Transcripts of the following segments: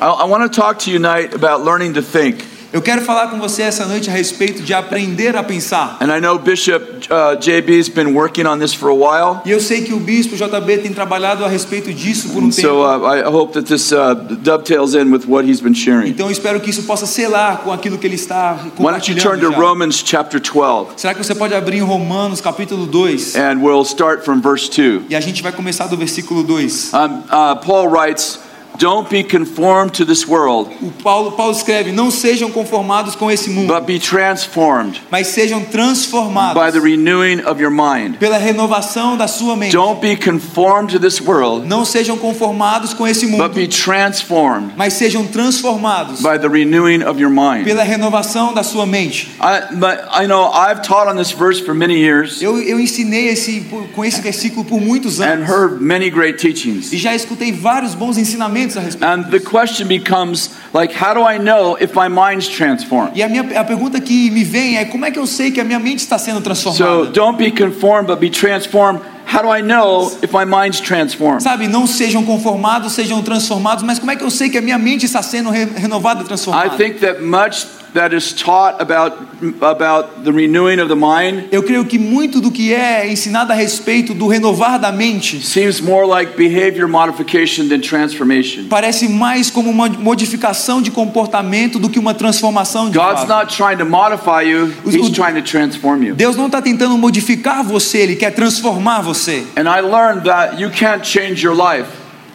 I, I want to talk to you tonight about learning to think. Eu quero falar com você essa noite a respeito de aprender a pensar. And I know Bishop uh, JB's been working on this for a while. E eu sei que o bispo JB tem trabalhado a respeito disso por um So tempo. uh, I hope that this uh, dovetails in with what he's been sharing. Então espero que isso possa selar com aquilo que ele está compartilhando. Why don't you turn to já. Romans chapter 12, Será que você pode abrir em Romanos capítulo 2? and we'll start from verse 2. E a gente vai começar do versículo 2. Um, uh, Paul writes, Don't be conformed to this world, O Paulo, Paulo escreve: Não sejam conformados com esse mundo, but be transformed mas sejam by the transformados renewing of your mind. pela renovação da sua mente. Don't be conformed to this world, Não sejam conformados com esse but mundo, be transformed mas sejam transformados by the renewing of your mind. pela renovação da sua mente. I, but I know I've taught on this verse for many years Eu, eu ensinei esse, com esse versículo por muitos and anos heard many great teachings. e já escutei vários bons ensinamentos a respeito. And the question becomes like, how do I know if my mind's transformed? E a, minha, a pergunta que me vem é como é que eu sei que a minha mente está sendo So transformada? don't be conformed, but be transformed. How do I know if my mind's transformed? Sabe, não sejam conformados, sejam transformados, mas como é que eu sei que a minha mente está sendo re- renovada e I transformada? think that much that is taught about about the renewing of the mind Eu creio que muito do que é ensinado a respeito do renovar da mente seems more like behavior modification than transformation. parece mais como uma modificação de comportamento do que uma transformação de God's fato. not trying to modify you, He's trying to transform you. Deus não está tentando modificar você, Ele quer transformar você. And I learned that you can't change your life,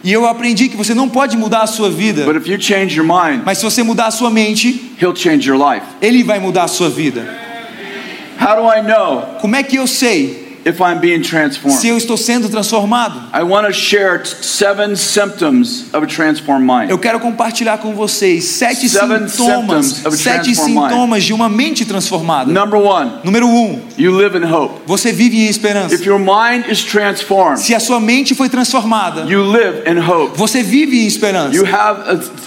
E eu aprendi que você não pode mudar a sua vida, but if you change your mind, mas se você mudar a sua mente, He'll change your life. Ele vai mudar a sua vida. How do I know Como é que eu sei if I'm being se transformed? eu estou sendo transformado? I want to share seven symptoms of a transformed mind. Eu quero compartilhar com vocês sete Seven sintomas, sete transformed mind. sintomas de uma mente transformada. Number one, Número um, you live in hope. você vive em esperança. If your mind is transformed, Se a sua mente foi transformada, you live in hope. você vive em esperança. You have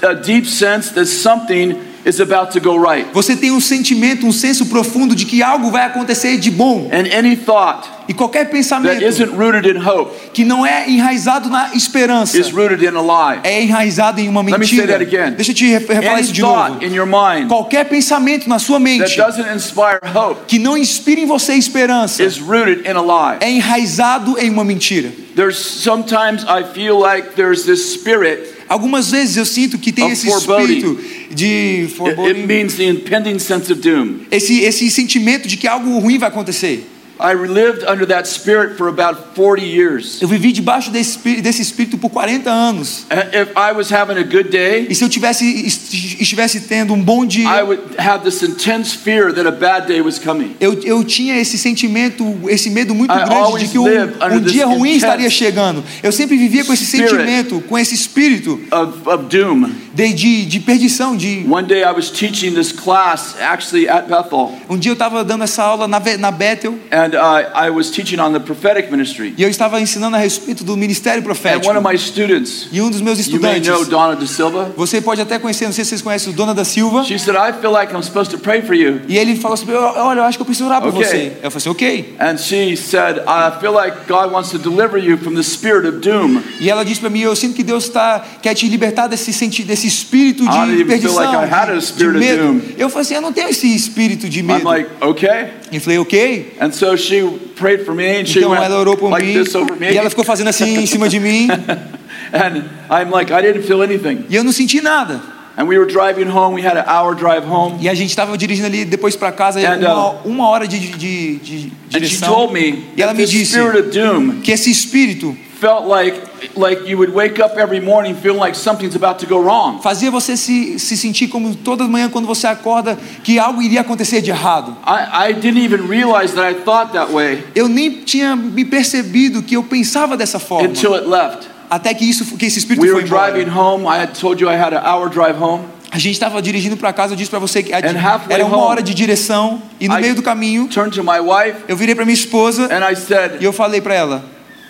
a, a deep sense that something is about to go right. Você tem um sentimento, um senso profundo de que algo vai acontecer de bom. And any thought E qualquer that pensamento isn't rooted in hope que não é enraizado na esperança is rooted in a lie. é enraizado em uma Let me say mentira. that again. Deixa eu te Any isso de novo. thought in your mind Qualquer pensamento na sua that mente doesn't inspire hope que não inspire em você esperança is rooted in a lie. é enraizado em uma mentira. There's sometimes I feel like there's this spirit. Algumas vezes eu sinto que tem esse foreboding. espírito de It, it foreboding, means the impending sense of doom. esse, esse sentimento de que algo ruim vai acontecer. I lived under that spirit for about 40 years. Eu vivi debaixo desse espírito, desse espírito por 40 anos. And If I was having a good day, E se eu tivesse est- estivesse tendo um bom I dia, would have this intense fear that a bad day was coming. eu, eu tinha esse sentimento, esse medo muito I grande de que um, um this dia ruim estaria chegando. Eu sempre vivia com esse sentimento, com esse espírito Of, of doom. de, de, de perdição. De One day I was teaching this class actually at Bethel, um dia eu estava dando essa aula na, na Bethel and uh, I was teaching on the prophetic ministry. e eu estava ensinando a respeito do ministério And profético. one of my students, E um dos meus you may estudantes, know Donna De Silva, você pode até conhecer, não sei se vocês conhecem o Dona da Silva. she said, I feel like I'm supposed to pray for you. E ele falou assim: Olha, eu acho que eu preciso orar por Ok. você. Eu falei assim: Ok. And she said, I feel like God wants to deliver you from the spirit of doom. E ela disse para mim: Eu sinto que Deus tá, quer te libertar desse, senti desse espírito I didn't de feel perdição, like I had a de, de spirit of medo. doom. Eu falei assim: Eu não tenho esse espírito de I'm medo. like, okay. E falei: Ok. And so she prayed for me and she Então ela orou por like mim e ela ficou fazendo assim em cima de mim And I'm like, I didn't feel anything. e eu não senti nada. And we were driving home. We had an hour drive home. E a gente estava dirigindo ali depois para casa And, uma, uh, uma hora de, de, de And she direção. told me E ela me disse doom que esse espírito felt like like you would wake up every morning feeling like something's about to go wrong. fazia você se, se sentir como toda manhã quando você acorda que algo iria acontecer de errado. I, I didn't even realize that I thought that way Eu nem tinha me percebido que eu pensava dessa forma. until it left. Até que isso, que esse espírito We foi were embora. driving home. I had told you I had an hour drive home. A gente estava dirigindo para casa, eu disse para você que era uma hora de direção e no I- meio do caminho Turned to my wife eu virei para minha esposa and I said, e eu falei para ela: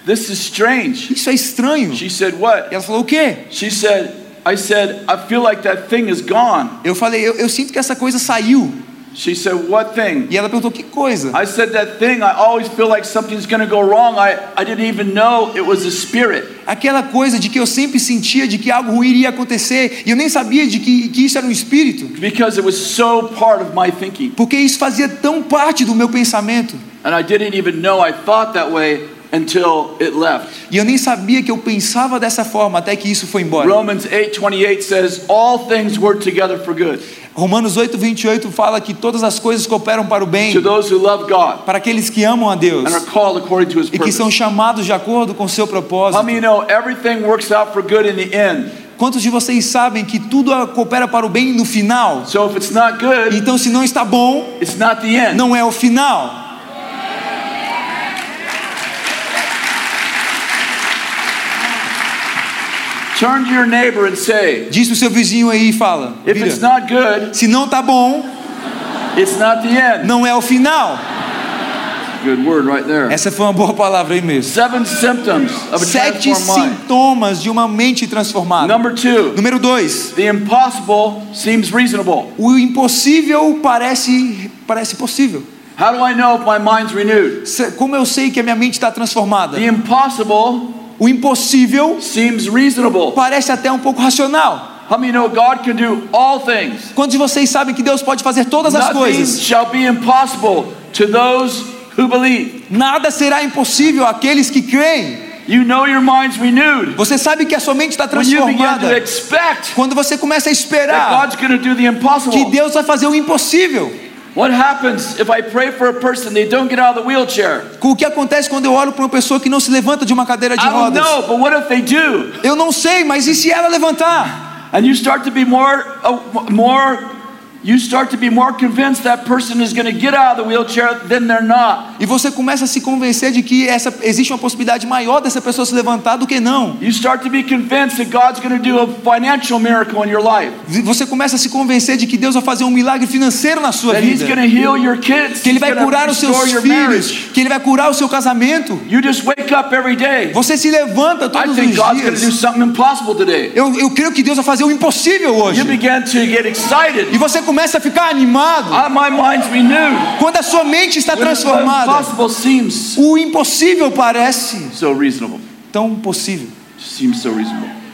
"This is strange." "Isso é estranho". She said, "What?" E ela falou: "O quê?" She said, "I said I feel like that thing is gone." Eu falei: "Eu, eu sinto que essa coisa saiu". She said, What thing? E ela perguntou: Que coisa? I said, That thing, I always feel like something's going to go wrong. I, I didn't even know it was a spirit. Aquela coisa de que eu sempre sentia de que algo ruim iria acontecer e eu nem sabia de que, que isso era um espírito, Because it was so part of my thinking. porque isso fazia tão parte do meu pensamento And I didn't even know I thought that way until it left. e eu nem sabia que eu pensava dessa forma até que isso foi embora. Romans 8:28 says, All things work together for good Romanos 8, 28 fala que todas as coisas cooperam para o bem, to those who love God para aqueles que amam a Deus and are called according to his e que purpose. são chamados de acordo com seu How propósito. many know everything works out for good in the end? Quantos de vocês sabem que tudo coopera para o bem no final? So if it's not good, Então, se não está bom, it's not the end. não é o final. Turn to your neighbor and say, Diz pro seu vizinho aí e fala: If it's "Vira, not good, se não está bom, it's not the end. não é o final. Good word right there. Essa foi uma boa palavra aí mesmo. Seven symptoms of a Sete sintomas de uma mente transformada. Number two, Número dois, the impossible seems reasonable. o impossível parece parece possível. How do I know if my mind's renewed? Como eu sei que a minha mente está transformada? The impossible O impossível seems reasonable. parece até um pouco racional. How many know God can do all things? Quantos de vocês sabem que Deus pode fazer todas as Nothing coisas? shall be impossible to those who believe. Nada será impossível àqueles que creem. You know your mind's renewed Você sabe que a sua mente está transformada quando você começa a esperar God's going to do the que. Deus vai fazer o impossível. What happens if I pray for a person they don't get out of the wheelchair? O que acontece quando eu olho para uma pessoa que não se levanta de uma cadeira de I don't rodas? know, but what if they do? Eu não sei, mas e se ela levantar? And you start to be more, uh, more, you start to be more convinced that person is going to get out of the wheelchair than they're not. E você começa a se convencer de que essa, existe uma possibilidade maior dessa pessoa se levantar do que não. You start to be convinced that God's going to do a financial miracle in your life. Você começa a se convencer de que Deus vai fazer um milagre financeiro na sua That He's vida. going to heal your kids. Que Ele He's vai curar os seus filhos. marriage. Que Ele vai curar o seu casamento. You just wake up every day. Você se levanta I todos os think God's going to do dias. something impossible today. Eu, eu creio que Deus vai fazer o impossível hoje. You begin to get E excited. você começa a ficar animado. Ah. Quando a sua mente está transformada, o impossível parece tão possível.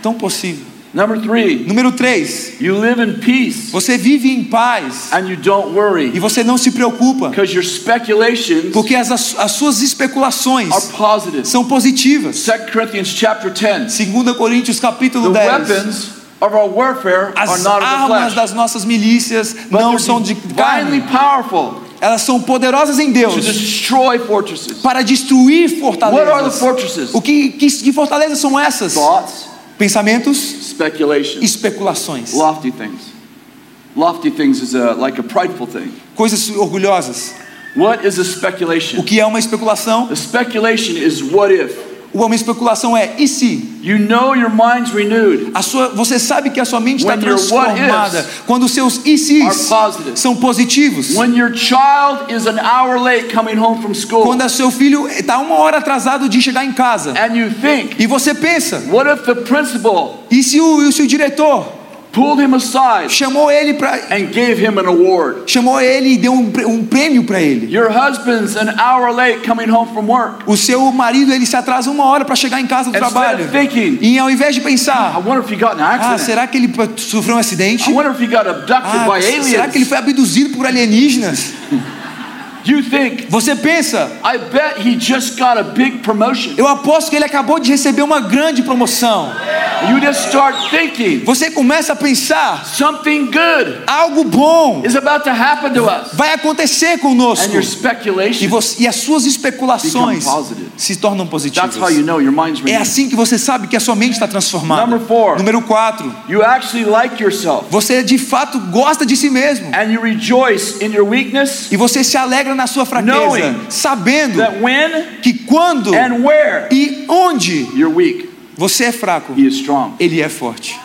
Tão possível. Number three, Número 3. you live in peace Você vive em paz and you don't worry e você não se preocupa, your speculations porque as, as suas are especulações positive. são positivas. 2 Corinthians chapter 10. 2 Coríntios capítulo The 10. weapons of our warfare are As not of the armas flesh, das nossas milícias não são de carne, powerful elas são poderosas em to Deus destroy fortresses. para destruir What are the fortalezas. fortresses? O que, que, que fortalezas são essas? Thoughts, Pensamentos, speculations, especulações, lofty things. Lofty things is a, like a prideful thing. coisas orgulhosas. What is a O speculation? que é uma especulação? A speculation is what if. Uma especulação é e se? You know your mind's renewed. A sua, você sabe que a sua mente está transformada quando os seus e se são positivos. When your child is an hour late coming home from school Quando o seu filho está uma hora atrasado de chegar em casa and you think, e você pensa, what if the principal e se o, e se o diretor pulled him aside chamou ele para and gave him an award? chamou ele e deu um, um prêmio para ele? Your husband's an hour late coming home from work. O seu marido ele se atrasa uma hora para chegar em casa do Instead trabalho of thinking, e ao invés de I pensar, wonder if he got an ah, accident. será que ele sofreu um acidente? I wonder if he got abducted Ah, by será que ele aliens. foi abduzido por alienígenas? You think, Você pensa, I bet he just got a big promotion. eu aposto que ele acabou de receber uma grande promoção. You just start thinking, Você começa a pensar, something good algo bom is about to happen to us. vai acontecer conosco. And your E, speculation, você- e as suas especulações Become positive. se tornam positivas. that's how you know your mind's É renewed. assim que você sabe que a sua mente está transformada. Number four. Número 4. You actually like yourself Você de fato gosta de si mesmo. and you rejoice in your weakness E você se alegra na sua fraqueza, sabendo que quando e onde você é fraco, he is strong. ele é forte.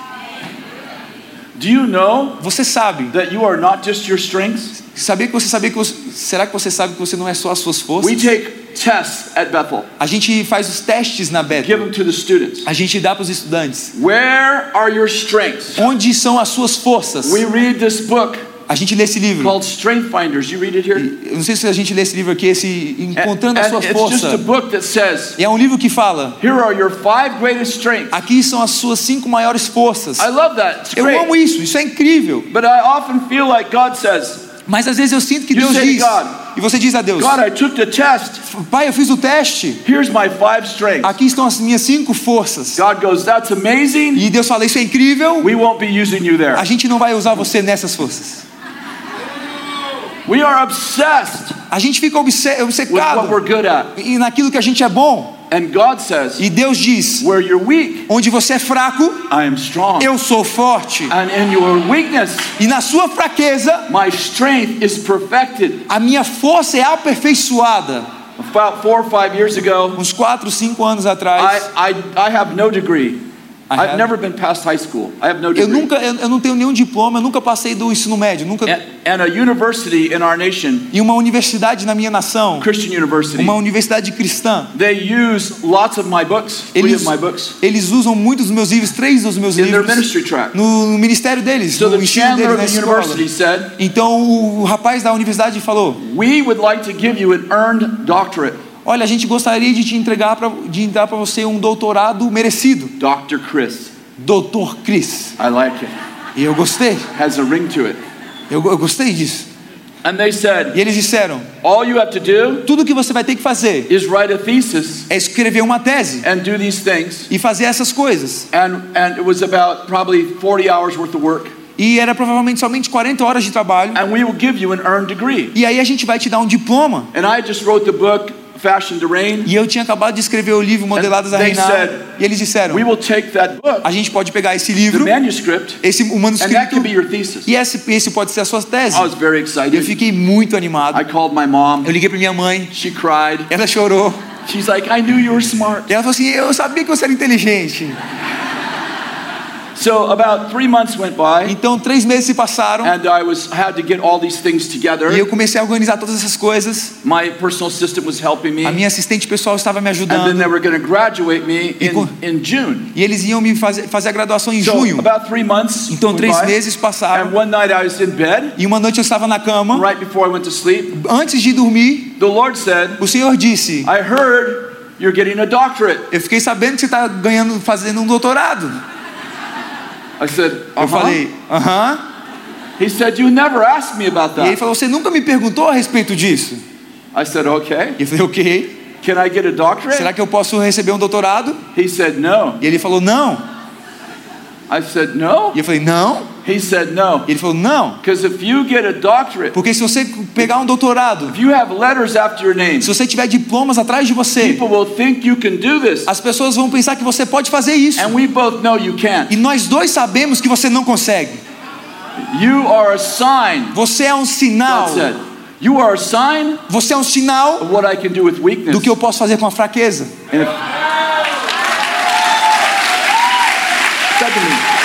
Do you know Você sabe. that you are not just your strengths? Sabia que você sabia que você, será que você sabe que você não é só as suas forças? We take tests at Bethel, A gente faz os testes na give Bethel. them to the students. A gente dá para os estudantes. Where are your strengths? Onde são as suas forças? We read this book A gente lê esse livro. called Strength Finders. You read it here? Eu não sei se a gente lê esse livro aqui, esse And, Encontrando a and Sua it's just a Força. book that says, E é um livro que fala: here are your five greatest strengths. aqui são as suas cinco maiores forças. I love that. It's Eu great. amo isso, isso é incrível. But I often feel like God says, Mas às vezes eu sinto que Deus diz, God, e você diz a Deus: God, I took the test. Pai, eu fiz o teste, Here's my five strengths. aqui estão as minhas cinco forças. God goes, that's amazing. E Deus fala: Isso é incrível, a gente não vai usar você nessas forças. We are obsessed A gente fica obce- with what obcecado we're good at. e naquilo que a gente é bom. And God says, E Deus diz: where you're weak, Onde você é fraco, I am strong. eu sou forte. And in your weakness, E na sua fraqueza, my strength is perfected. a minha força é aperfeiçoada. About four or five years ago, Uns 4, 5 anos I, atrás, I, I have no degree. I've never been past high school. I have no eu degree. nunca, eu, eu não tenho nenhum diploma, eu nunca passei do ensino médio, nunca. And, and a university in our nation, E uma universidade na minha nação, Christian University, uma universidade cristã, they use lots of my books, eles, of my books, eles usam muitos dos meus livros, três dos meus in their livros, ministry track. no, no ministério deles, So no the ensino deles na escola. university said, Então o rapaz da universidade falou: We would like to give you an earned doctorate, Olha, a gente gostaria de te entregar para de entrar para você um doutorado merecido, Dr. Chris. Doutor Chris. I like it. E eu gostei, Has a ring to it. eu, eu gostei disso. And they said, E eles disseram: All you have to do tudo que você vai ter que fazer is write a thesis é escrever uma tese and do these things. e fazer essas coisas. And, and it was about probably 40 hours worth of work. E era provavelmente somente 40 horas de trabalho. And we will give you an earned degree. E aí a gente vai te dar um diploma. And I just wrote the book, Fashion to Reign. E eu tinha acabado de escrever o livro Modeladas a they Reinar. said, E eles disseram: We will take that book, a gente pode pegar esse the livro, manuscript, esse o and that manuscrito, can be your thesis. e esse, esse pode ser a sua tese. I was very Eu excited. fiquei muito animado. I called my mom. Eu liguei para minha mãe, She cried. ela chorou. She's like, I knew you were smart. E ela falou assim: Eu sabia que você era inteligente. So about three months went by, Então, três meses se passaram and I was had to get all these things e together. eu comecei a organizar todas essas coisas. My personal assistant was helping me, A and minha assistente pessoal estava me then ajudando. they were going to graduate me E in, in June. E eles iam me fazer, fazer a graduação em So junho. about three months. Então, três by, meses passaram. And one night I was in bed, E uma noite eu estava na cama. right before I went to sleep. Antes de dormir, The Lord said, o Senhor disse: I heard you're getting a doctorate. Eu fiquei sabendo que você está ganhando, fazendo um doutorado. I said, Eu uh-huh. falei: Aham. He said, You never asked me about E ele that. falou: Você nunca me perguntou a respeito disso? I said, Okay. E eu falei: Ok. Can I get a doctorate? Será que eu posso receber um doutorado? He said, No. E ele falou: Não. I said, No. E eu falei: Não. He said, No. E ele falou: Não. Because if you get a doctorate, Porque se você pegar um doutorado, if you have letters after your name, se você tiver diplomas atrás de você, people will think you can do this. as pessoas vão pensar que você pode fazer isso. And we both know you E can't. nós dois sabemos que você não consegue. You are a sign, Você é um sinal. You are a sign Você é um sinal of what I can do with weakness. do que eu posso fazer com a fraqueza. And if, Secondly, and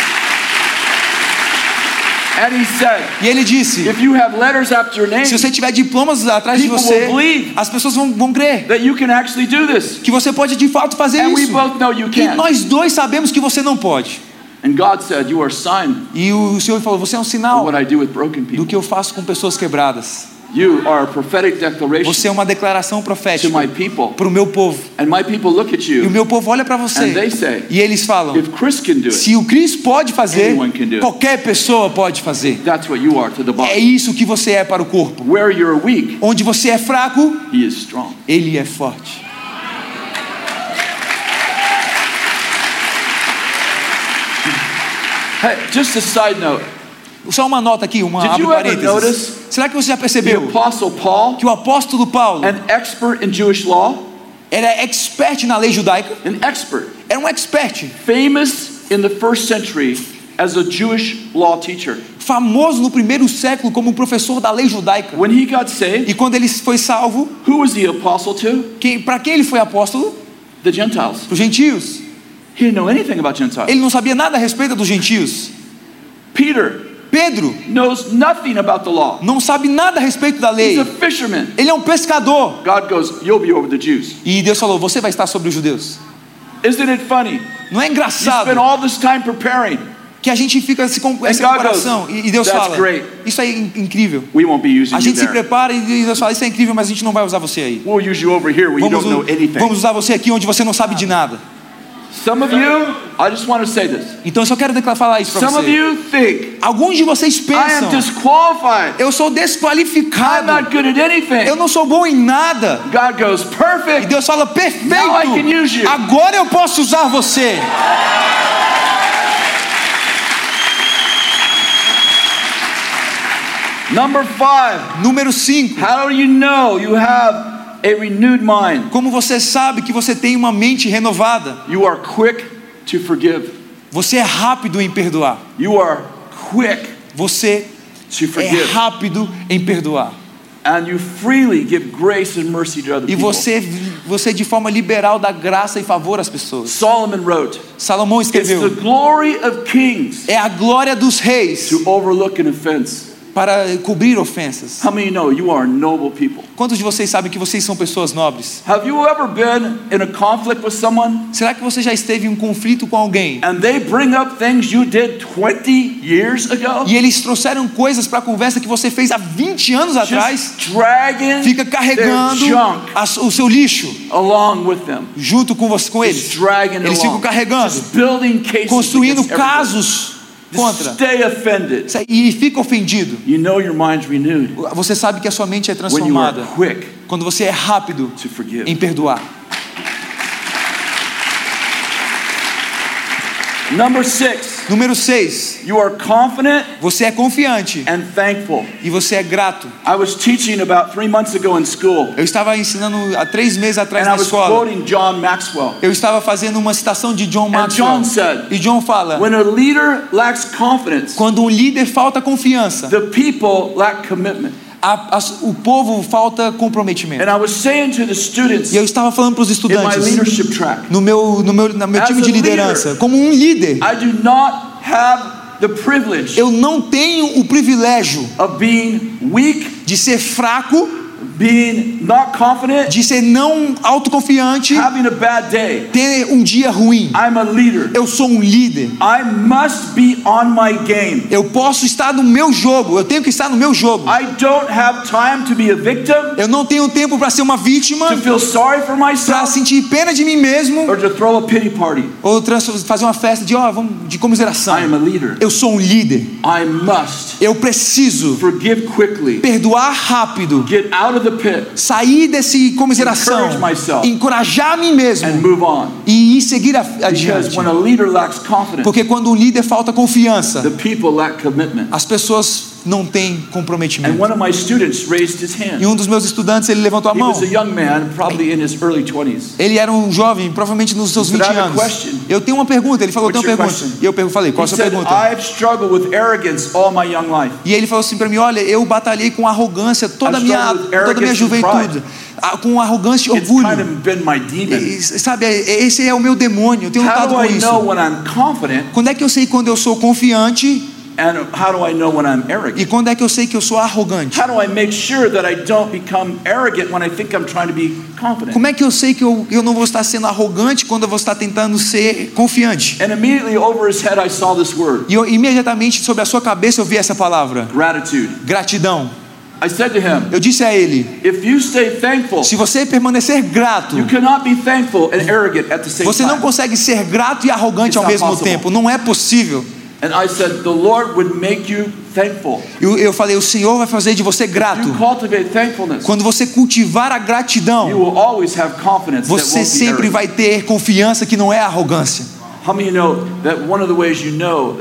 he said, E ele disse: if you have letters after your name, Se você tiver diplomas atrás de você, as pessoas vão, vão crer that you can actually do this. que você pode de fato fazer And we isso. both know you E nós dois sabemos que você não pode. And God said, You are a sign E o Senhor falou: Você é um sinal what I do with broken do people. que eu faço com pessoas quebradas. You are a prophetic declaration Você é uma declaração to profética my people. para o meu povo. And my people look at E o meu povo olha para and você they say, e eles falam: If Chris can do it, Se o Cris pode fazer, Anyone can do it. qualquer pessoa pode fazer. that's what you are to the É isso que você é para o corpo. Where you're weak, Onde você é fraco, He is strong. ele é forte. Hey, just a side note Só uma nota aqui, uma Did abre parênteses. notice Será que você já percebeu Apostle Paul, que o apóstolo Paulo an expert in Jewish law, era expert na lei judaica? an expert, Era um expert, famous in the first century as a Jewish law teacher. famoso no primeiro século como professor da lei judaica. When he got saved, E quando ele foi salvo, who was the apostle to? quem, para quem ele foi apóstolo? The Gentiles. Os gentios. He didn't know anything about Gentiles. Ele não sabia nada a respeito dos gentios. Peter Pedro knows nothing about the law. não sabe nada a respeito da He's lei. a fisherman. Ele é um pescador. God goes, You'll be over the Jews. E Deus falou: Você vai estar sobre os judeus. Isn't it funny? Não é You engraçado? spend all this time preparing, que a gente fica se com essa God comparação goes, e Deus "That's fala, great." isso é in- incrível. We won't be using A you gente se there. prepara e Deus fala, isso é incrível, mas a gente não vai usar você aí. We'll use you over here where you Vamos, don't know anything. vamos usar você aqui onde você não sabe de nada. Some of you, I just want to say this. Então eu só quero declarar falar isso para Some of você. you think Alguns de vocês I am pensam, disqualified. eu sou I'm desqualificado, not good at anything. eu não sou bom em nada. God goes, E perfect. Deus fala, Now I can perfeito, use you. agora eu posso usar você. Number five, Número 5. how do you know you have a renewed mind? Como você sabe que você tem uma mente renovada? You are quick to forgive. Você é rápido em perdoar. You are quick Você to é forgive. rápido em perdoar. And you freely give grace and mercy to other E você, você de forma liberal dá graça e favor às pessoas. Solomon wrote, Salomão It's the escreveu: glory of kings É a glória dos reis to overlook an offense. Para cobrir ofensas. How many know you are noble people? Quantos de vocês sabem que vocês são pessoas nobres? Have you ever been in a conflict with someone Será que você já esteve em um conflito com alguém and they bring up things you did 20 years ago? e eles trouxeram coisas para a conversa que você fez há 20 anos atrás? Just dragging Fica carregando a- o seu lixo along with them. junto com com Just eles. dragging Eles ficam carregando, Just building cases construindo casos contra stay offended. e fica ofendido. You know your mind's renewed Você sabe que a sua mente é when you are transformada quick quando você é rápido to forgive. em perdoar. Number six, Número 6. you are confident Você é confiante and thankful. e você é grato. I was teaching about three months ago in school, Eu estava ensinando há três meses atrás and I na was escola. quoting John Maxwell. Eu estava fazendo uma citação de John And John Maxwell. said, E John fala: when a leader lacks confidence, quando um líder falta confiança, the people lack commitment. A- as- o povo falta comprometimento. And I was saying to the students E eu estava falando para os estudantes no meu, no meu, no meu time a de liderança, como um líder, I do not have the privilege eu não tenho o privilégio of being weak, de ser fraco, being not confident, de ser não autoconfiante, having a bad day. ter um dia ruim. I'm a leader. Eu sou um líder. I must be on my game. Eu posso estar no meu jogo. Eu tenho que estar no meu jogo. I don't have time to be a victim, Eu não tenho tempo para ser uma vítima, para sentir pena de mim mesmo, or to throw a pity party. ou fazer uma festa de, vamos, de comiseração. I am a leader. Eu sou um líder. I must Eu preciso forgive quickly, perdoar rápido, get out of the pit, sair desse comiseração, myself. encorajar a mim mesmo and move on. e ir seguir adiante. Porque quando um líder falta confiança, as pessoas não And comprometimento. E um dos meus estudantes, ele levantou a mão. was a young man, probably in his early 20s. Ele era um jovem, provavelmente nos seus He said, 20 "I have a anos. question." Eu tenho uma pergunta. Ele falou, tenho uma pergunta. E eu falei, qual a sua pergunta? E ele falou assim para mim, olha, eu batalhei com arrogância toda a minha, toda minha juventude. Com arrogância e orgulho. E, sabe, esse é o meu demônio. Eu tenho lutado do com isso. Quando é que eu sei quando eu sou confiante and how do I know when I'm e arrogant? quando é que eu sei que eu sou arrogante? How do I make sure that I don't become arrogant when I think I'm trying to be confident? Como é que eu sei que eu, eu não vou estar sendo arrogante quando eu vou estar tentando ser confiante? And immediately over his head, I saw this word E eu, imediatamente sobre a sua cabeça eu vi essa palavra: gratitude. gratidão. I said to him, Eu disse a ele: If you stay thankful, se você permanecer grato, you cannot be thankful and arrogant at the same você não time. consegue ser grato e arrogante It's ao mesmo possible. tempo. Não é possível. And I said, The Lord would make you thankful. Eu, eu falei: o Senhor vai fazer de você You grato. cultivate thankfulness. Quando você cultivar a You gratidão, will always have confidence that você sempre vai ter confiança que não é arrogância.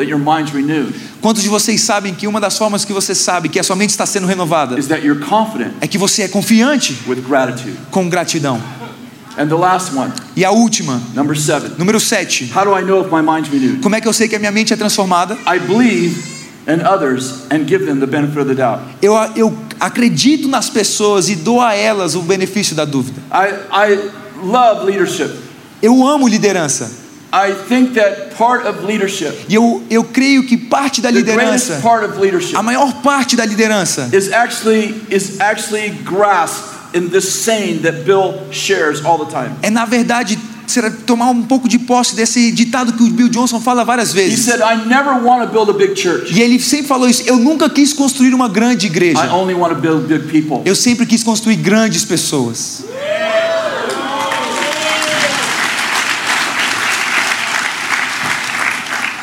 You Quantos de vocês sabem que uma das formas que você sabe que a sua mente está sendo renovada is that you're confident é que você é confiante with gratitude? com gratidão? And the last one, E a última, number seven. número 7. How do I know if my mind's renewed? Como é que eu sei que a minha mente é transformada? I believe in others and give them the benefit of the doubt. Eu, eu acredito nas pessoas e dou a elas o benefício da dúvida. I, I love leadership. Eu amo liderança. I think that part of leadership, E eu, eu creio que parte da liderança, part of leadership, a maior parte da liderança, is actually is actually grasped in this saying that Bill shares all the time. é na verdade será tomar um pouco de posse desse ditado que o Bill Johnson fala várias He vezes. said, I never want to build a big church. E ele sempre falou isso. Eu nunca quis construir uma grande I igreja. only want to build big people. Eu sempre quis construir grandes pessoas.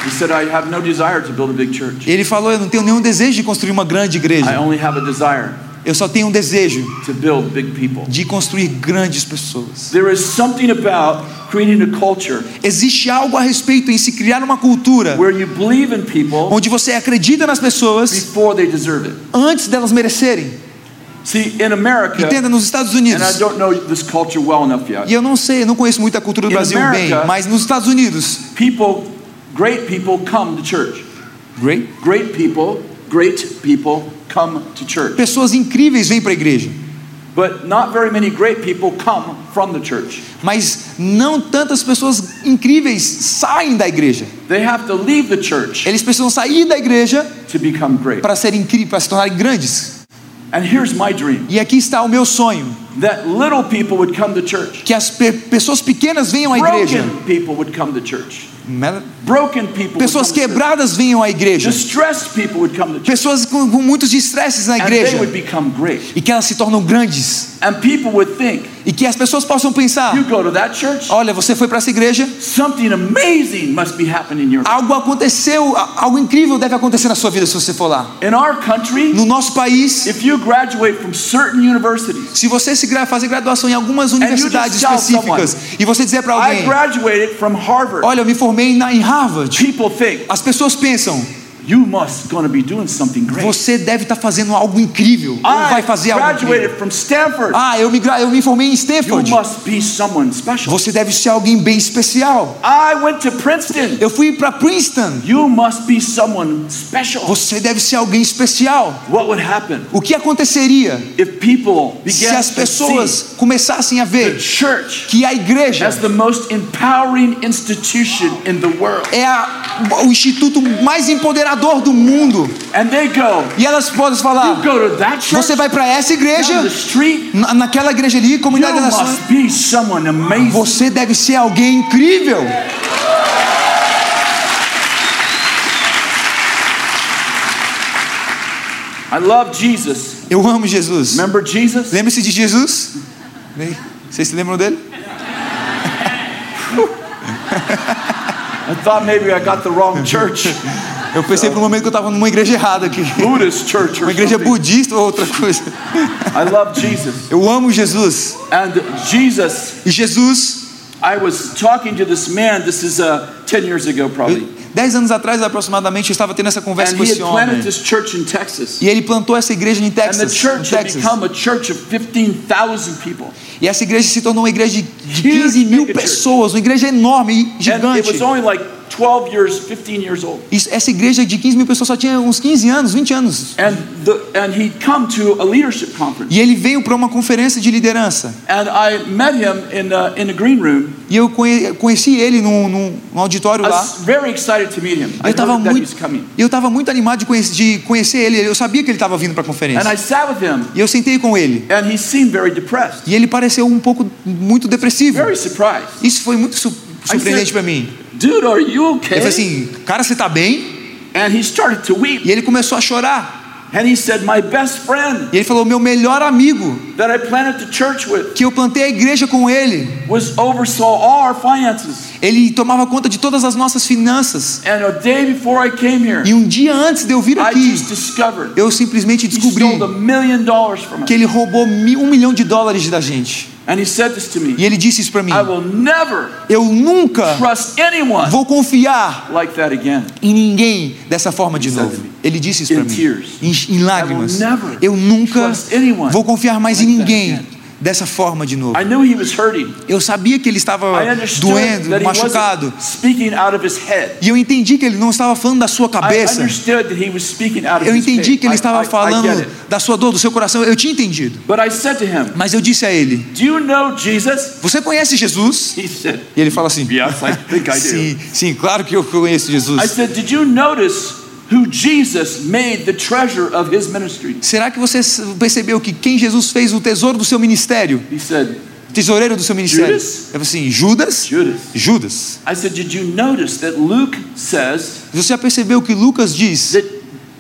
He said, I have no desire to build a big church. Ele falou: Eu não tenho nenhum desejo de construir uma grande igreja. Eu só tenho um desejo to build big people. de construir grandes pessoas. Existe algo a respeito em se criar uma cultura where you believe in people onde você acredita nas pessoas antes delas merecerem. See, in America, Entenda, nos Estados and I Unidos. don't know this culture well enough yet, E eu não sei, não conheço muito a cultura do In Brasil bem, America- mas nos Estados Unidos. people, great people come to church. Great. Great people, great people. Pessoas incríveis vêm para a igreja, But not very many great people come from the church. mas não tantas pessoas incríveis saem da igreja. They have to leave the church Eles precisam sair da igreja to become great. para serem incríveis, para se tornarem grandes. And here's my dream E aqui está o meu sonho, that little people would come to church. que as pe- pessoas pequenas venham à igreja. Pessoas quebradas venham à igreja. Distressed people would come to church. Pessoas com, com muitos estresses na igreja. E que elas se tornam grandes. E que as pessoas possam pensar: olha, você foi para essa igreja, algo aconteceu, algo incrível deve acontecer na sua vida se você for lá. No nosso país, se você se fazer graduação em algumas universidades específicas e você dizer para alguém: graduated from Harvard. olha, eu me formei na, em Harvard, as pessoas pensam: you must to be doing something great. você deve estar fazendo algo incrível, ou vai fazer algo incrível. from Stanford. Ah, eu me, eu me formei em You Stanford. must be someone special. Você deve ser alguém bem especial. I went to Princeton. Eu fui para Princeton. You must be someone special. Você deve ser alguém especial. What would happen O que aconteceria if people se began as to pessoas see começassem a the ver church que a igreja as the most empowering institution in the world? é a- o instituto mais empoderador do mundo? And they go, E elas podem falar: você vai para essa igreja, na- naquela igreja ali, comunidade das nações, você deve ser alguém incrível. I love Jesus. Eu amo Jesus. Remember Jesus? Lembre-se de Jesus? Vocês se lembram dele? I thought maybe I got the wrong church, Eu pensei por um momento que eu estava numa igreja errada aqui. Buddhist church Uma igreja budista ou outra coisa. I love Jesus. Eu amo Jesus. And Jesus, E Jesus, I was talking to this man, this is uh, 10 years ago probably. dez anos atrás aproximadamente, eu estava tendo essa conversa And com esse homem. this church in Texas. E ele plantou essa igreja em Texas. Texas. become a church of 15,000 people. E essa igreja se tornou uma igreja de de Huge 15 mil pessoas, uma igreja enorme e gigante. Was only like 12 years, 15 years old. Essa igreja de 15 mil pessoas só tinha uns 15 anos, 20 anos. And, the, and he'd come to a leadership conference. E ele veio para uma conferência de liderança. And I met him in, uh, in the green room. E eu conhe- conheci ele num, num- auditório I lá. was very excited to meet him. I Eu estava muito, eu estava muito animado de conhecer, de conhecer ele. Eu sabia que ele estava vindo para a And conferência. I sat with him, E eu sentei com ele. and he seemed very depressed, E ele pareceu um pouco muito depressivo. very surprised. Isso foi muito su- I surpreendente para mim. Dude, are you okay? falei assim, cara, você tá bem? And he started to weep. E ele começou a chorar. And he said, My best friend E ele falou, meu melhor amigo, that I planted the church with que eu plantei a igreja com ele, was oversaw all our finances. ele tomava conta de todas as nossas finanças. And a day before I came here, E um dia antes de eu vir I aqui, just discovered eu simplesmente he descobri stole a million dollars from que ele roubou um milhão de dólares da gente. And he said this to me E ele disse isso para mim. I will never Eu nunca trust anyone vou confiar like that again. em ninguém dessa forma de He said novo. to me, Ele disse isso in para mim. tears, Em, em lágrimas. I will never Eu nunca trust anyone vou confiar mais em ninguém again. Dessa forma de novo. I knew he was hurting. Eu sabia que ele estava doendo, machucado. E eu entendi que ele não estava falando da sua cabeça. Eu entendi que ele estava falando da sua dor, do seu coração. Eu tinha entendido. But I said to him, Mas eu disse a ele: Do you know Jesus? Você conhece Jesus? He said, E ele fala assim: Yes, I think I do. Sim, sim, claro que eu conheço Jesus. Said, Did you notice who Jesus made the treasure of his ministry? Será que você percebeu que quem Jesus fez o tesouro do seu ministério? He said, tesoureiro do seu ministério. Judas? Eu falei assim, Judas? Judas. Judas. I said, Did you notice that Luke says Você já percebeu que Lucas diz that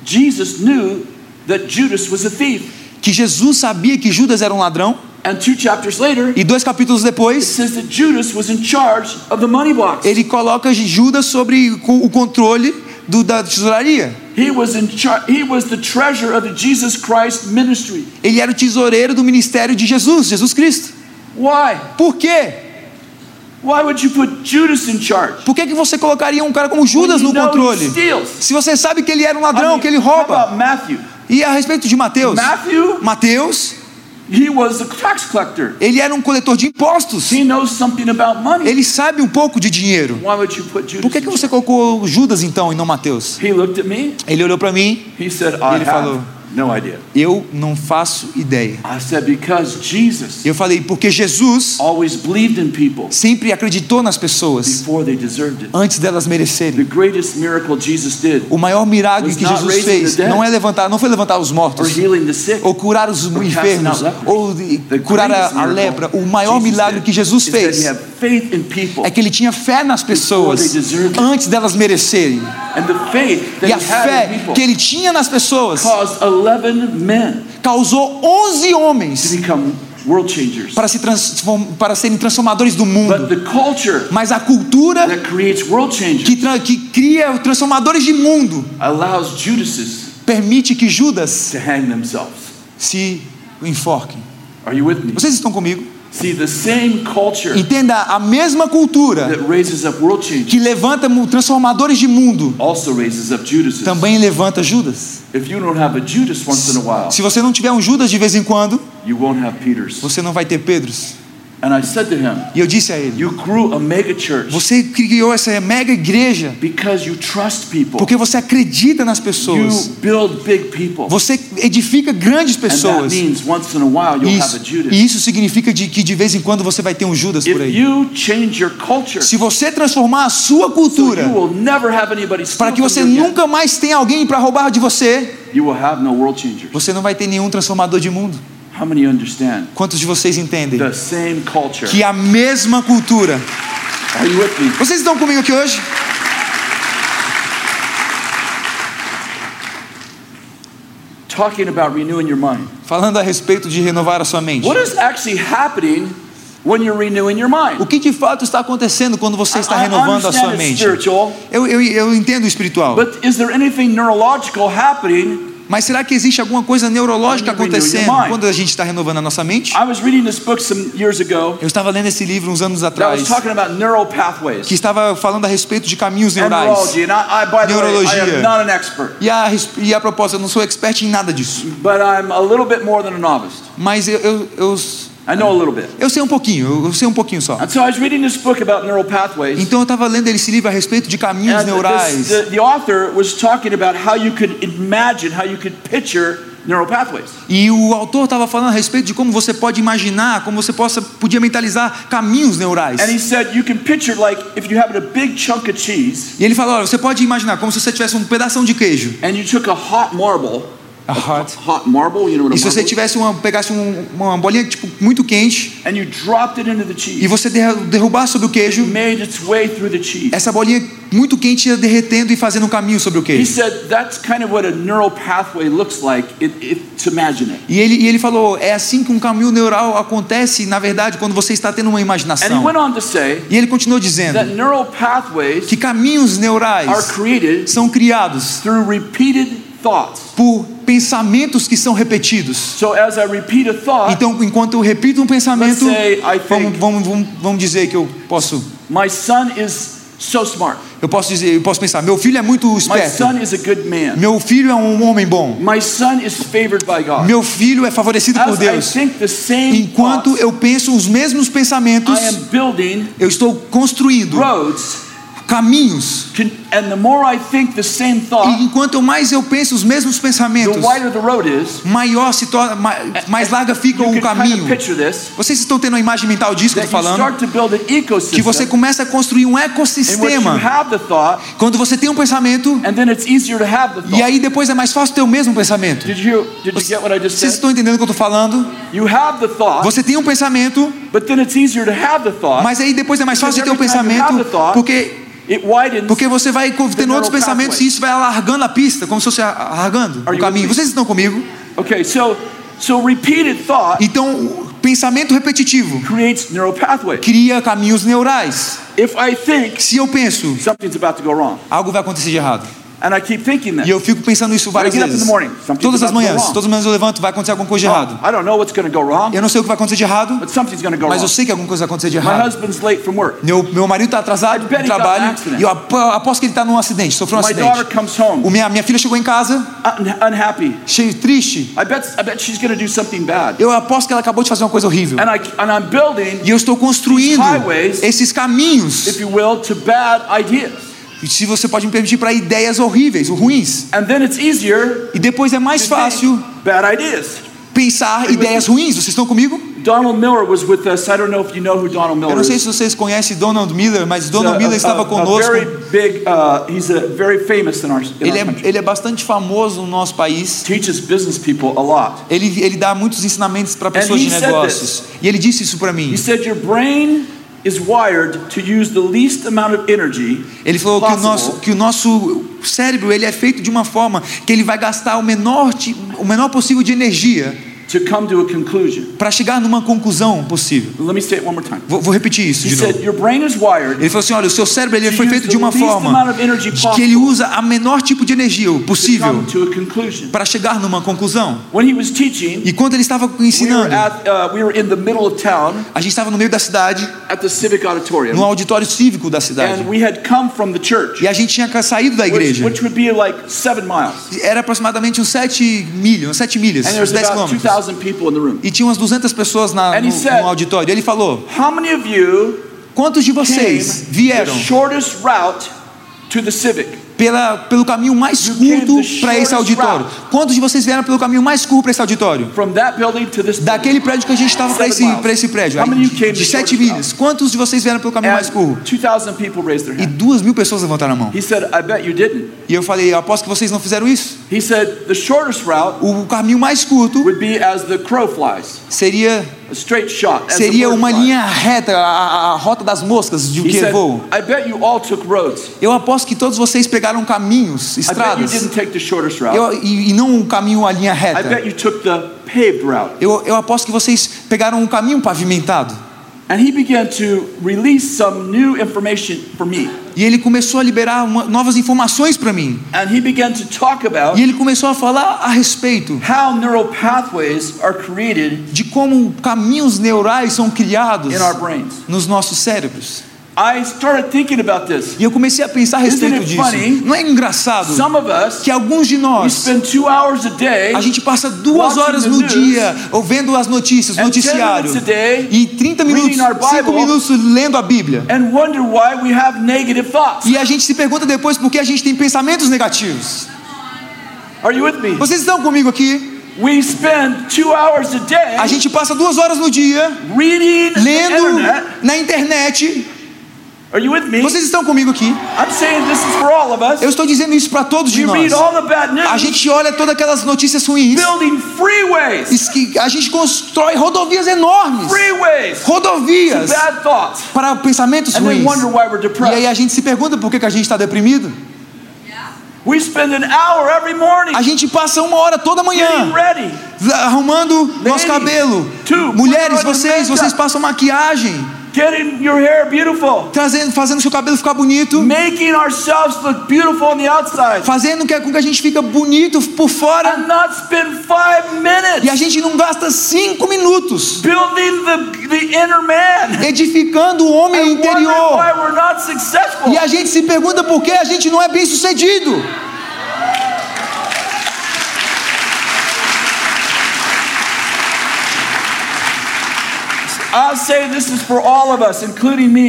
Jesus knew that Judas was a thief? que Jesus sabia que Judas era um ladrão? And two chapters later, E dois capítulos depois, says that Judas was in charge of the money box. ele coloca Judas sobre o controle do, da tesouraria. He was in charge. He was the treasurer of the Jesus Christ ministry. Ele era o tesoureiro do ministério de Jesus, Jesus Cristo. Why? Por quê? Why would you put Judas in charge? Por que, que você colocaria um cara como Judas no controle? Se você sabe que ele era um I ladrão, mean, que ele rouba. E a respeito de Mateus? Matthew, Mateus, he was a tax collector. ele era um coletor de impostos. He knows something about money. Ele sabe um pouco de dinheiro. Why would you put Judas? Por que, que você colocou Judas então e não Mateus? He looked at me. Ele olhou para mim, He said, "I Ele have falou. No idea." eu não faço ideia. I said, "Because Jesus Eu falei, porque Jesus always believed in people sempre acreditou nas pessoas before they deserved it." antes delas The merecerem. greatest miracle Jesus did, O maior milagre que Jesus fez the não é levantar, não foi levantar os or mortos, healing the sick, ou curar os enfermos, ou The curar a, a lepra. O maior Jesus milagre que Jesus fez he had faith in people, é que ele tinha fé nas pessoas antes delas merecerem. and the faith that E a he had in fé que ele tinha nas pessoas caused 11 men causou 11 to homens become world changers. para, se para serem transformadores do mundo. the culture Mas a cultura que, que cria transformadores de mundo permite que Judas to hang themselves. se enforque. Are you with me? Vocês estão comigo? See, the same culture Entenda, a mesma cultura that raises up world changers que levanta transformadores de mundo também levanta Judas. Se você não tiver um Judas de vez em quando, você não vai ter Pedros. And I said to him, E eu disse a ele: You grew a mega church Você criou essa mega igreja because you trust people. porque você acredita nas You pessoas. build big people. Você edifica grandes pessoas. means once in a while you'll have Isso, a Judas. e isso significa de que de vez em quando você vai ter um Judas por aí. you change your culture, Se você transformar a sua cultura you will never have anybody steal para que você nunca mais tenha alguém para roubar de você, you will have no world changers. você não vai ter nenhum transformador de mundo. How many understand? Quantos de vocês entendem The same culture. que a mesma cultura? Are you with me? Vocês estão comigo aqui hoje? Talking about renewing your mind. Falando a respeito de renovar a sua mente. What is actually happening when you're renewing your mind? O que de fato está acontecendo quando você está renovando a sua mente? Eu, eu, eu entendo o espiritual, but is there anything neurological happening? Mas será que existe alguma coisa neurológica acontecendo quando a gente está renovando a nossa mente? I was reading this book some years ago Eu estava lendo esse livro uns anos atrás, que estava falando a respeito de caminhos neurais. Neurologia. E a, e a propósito, eu não sou expert em nada disso, but I'm a little bit more than a novice. mas eu, eu, eu, I know a little bit. eu sei um pouquinho, eu, sei um pouquinho só. And so I was reading this book about neural pathways. Então eu estava lendo esse livro a respeito de caminhos And neurais. this, the, the author was talking about how you could imagine, how you could picture neural pathways. E o autor estava falando a respeito de como você pode imaginar, como você possa, podia mentalizar caminhos neurais. And he said you can picture like if you have a big chunk of cheese E ele falou: olha, você pode imaginar como se você tivesse um pedaço de queijo. And you took a hot hot. marble, you know what E se você tivesse uma, pegasse um- uma bolinha tipo muito quente And you dropped it into the e cheese. você derru- derrubar sobre o It queijo, made its way through the cheese. essa bolinha muito quente ia derretendo e fazendo um caminho sobre o queijo. it, it, it. E ele, e ele falou: é assim que um caminho neural acontece, na verdade, quando você está tendo uma And he imaginação. went on to say E ele continuou dizendo that neural pathways que caminhos are neurais created são criados through repeated. Por pensamentos que são repetidos. So as I repeat a thought, Então, enquanto eu repito um pensamento, vamos, vamos, vamos, vamos dizer que eu posso, my son is so smart. eu posso dizer, eu posso pensar, meu filho é muito My esperto, son is a good man. meu filho é um homem bom, meu filho é favorecido por As I Deus. Enquanto eu penso os mesmos pensamentos, eu estou construindo roads caminhos. Can, and the more I think the same E enquanto mais eu penso os mesmos the pensamentos, wider the road is. maior se torna, mais, larga fica o caminho. Vocês estão tendo uma imagem mental disso que eu estou falando? Que você começa a construir um ecossistema. have the thought, Quando você tem um pensamento, and then it's easier to have the e aí depois é mais fácil ter o mesmo pensamento. Did you did you get what I just Vocês said? estão entendendo o que eu estou falando? You have the thought, Você tem um pensamento, but then it's easier to have the thought. mas aí depois é mais fácil ter o have pensamento, porque. Porque você vai tendo outros pensamentos e isso vai alargando a pista, como se fosse alargando o caminho. Vocês estão comigo? Okay, so so repeated thought Então, pensamento repetitivo creates neural pathways. cria caminhos neurais. If I think Se eu penso, something's about to go wrong, algo vai acontecer de errado. And I keep thinking that, E eu fico pensando isso várias vezes. Todas as manhãs, todas as manhãs eu levanto, vai acontecer alguma coisa de errado. I don't know what's going to go wrong, Eu não sei o que vai acontecer de errado, but something's going to go mas eu sei que alguma coisa vai acontecer de My errado. husband's late from work. Meu, meu marido está atrasado no trabalho e eu ap- aposto que ele está num acidente, sofreu um My daughter acidente. comes home O minha, minha filha chegou em casa, cheio, triste. I bet I bet she's going to do something bad. Eu aposto que ela acabou de fazer uma coisa horrível. And I and I'm building, E eu estou construindo esses caminhos, if you will, to bad ideas. Se você pode me permitir, para ideias horríveis, ruins. And then it's easier E depois é mais fácil bad ideas. pensar ideias ruins. Vocês estão comigo? Donald Miller was with us. I don't know if you know who Donald Eu Miller não sei se vocês conhecem Donald Miller, mas Donald a- Miller estava conosco. very big. He's a very famous in our, in Ele our é, ele é bastante famoso no nosso país. Teaches business people a lot. Ele, ele dá muitos ensinamentos para pessoas de negócios. E ele disse isso para mim. He said your brain is wired to use the least amount of energy Ele falou que o, nosso, que o nosso cérebro ele é feito de uma forma que ele vai gastar o menor, o menor possível de energia to come to a conclusion. para chegar numa conclusão possível. Let me say it one more time. Vou, vou repetir isso He de said novo. your brain is wired Ele falou assim: olha, o seu cérebro ele To foi feito de uma forma de que ele usa a menor tipo de energia possível para chegar numa conclusão. When he was teaching, E quando ele estava we were, ensinando, at, uh, we were in the middle of town a gente estava no meio da cidade, at the civic auditorium, no auditório cívico da cidade. and we had come from the church, E a gente tinha saído da which, igreja. which would be like seven miles, Era aproximadamente uns 7 milhas, uns 7 milhas, and uns there's 10 about quilômetros. 2,000 people in the room. E tinha umas 200 pessoas na, no, said- no auditório. Ele falou: How many of you Quantos de vocês the vieram shortest route to the civic? Pela, pelo caminho mais curto para esse auditório? Quantos de vocês vieram pelo caminho mais curto para esse auditório? Daquele prédio que a gente estava para esse, pra esse prédio, aí, de 7 shortest milhas. Quantos de vocês vieram pelo caminho mais curto? And 2,000 people raised their E duas mil pessoas levantaram a mão. E eu falei: Eu aposto que vocês não fizeram isso. He said, the shortest route O caminho mais curto would be as the crow flies, seria, seria uma linha reta, a, a- rota das moscas de que said, voam. I bet you all took roads. Eu aposto que todos vocês pegaram caminhos, I bet you estradas. didn't take the shortest route. Eu, e, e não um caminho, a linha reta. bet you took the paved route. Eu, eu aposto que vocês pegaram um caminho pavimentado. And he began to release some new information for me. E ele começou a liberar uma- novas informações para mim. And he began to talk about E ele começou a falar a respeito how neural pathways are created de como caminhos neurais são criados in our brains. nos nossos cérebros. I started thinking about this. E eu comecei a pensar a respeito it disso. funny? Não é engraçado Some of us, que alguns de nós spend two hours a day a gente passa duas horas no news dia ouvindo as notícias, 10 noticiário. day E 30 minutos, reading our 5 Bible. minutos lendo a Bíblia. and wonder why we have negative thoughts. E a gente se pergunta depois por que a gente tem pensamentos negativos. Are you with me? Vocês estão comigo aqui? We spend two hours a day A gente passa duas horas no dia lendo internet. na internet. Are you with me? Vocês estão comigo aqui? I'm saying this is for all of us. Eu estou dizendo isso para todos de nós. read all the bad news, A gente olha todas aquelas notícias ruins. building freeways, A gente constrói rodovias enormes. freeways, Rodovias bad thoughts, para pensamentos and ruins. wonder why we're E aí depressed. a gente se pergunta por que, que a gente está deprimido. We spend an hour every morning A gente passa uma hora toda manhã ready. arrumando nosso Ladies, cabelo. two, Mulheres, vocês, vocês passam maquiagem, Getting your hair beautiful, trazendo, fazendo seu cabelo ficar bonito, making ourselves look beautiful on the outside, fazendo que- com que a gente fica bonito por fora. and not spend five E minutes a gente não gasta cinco minutos building the, the inner man edificando o homem and interior. why we're not successful. E a gente se pergunta por que a gente não é bem sucedido. I'll say this is for all of us.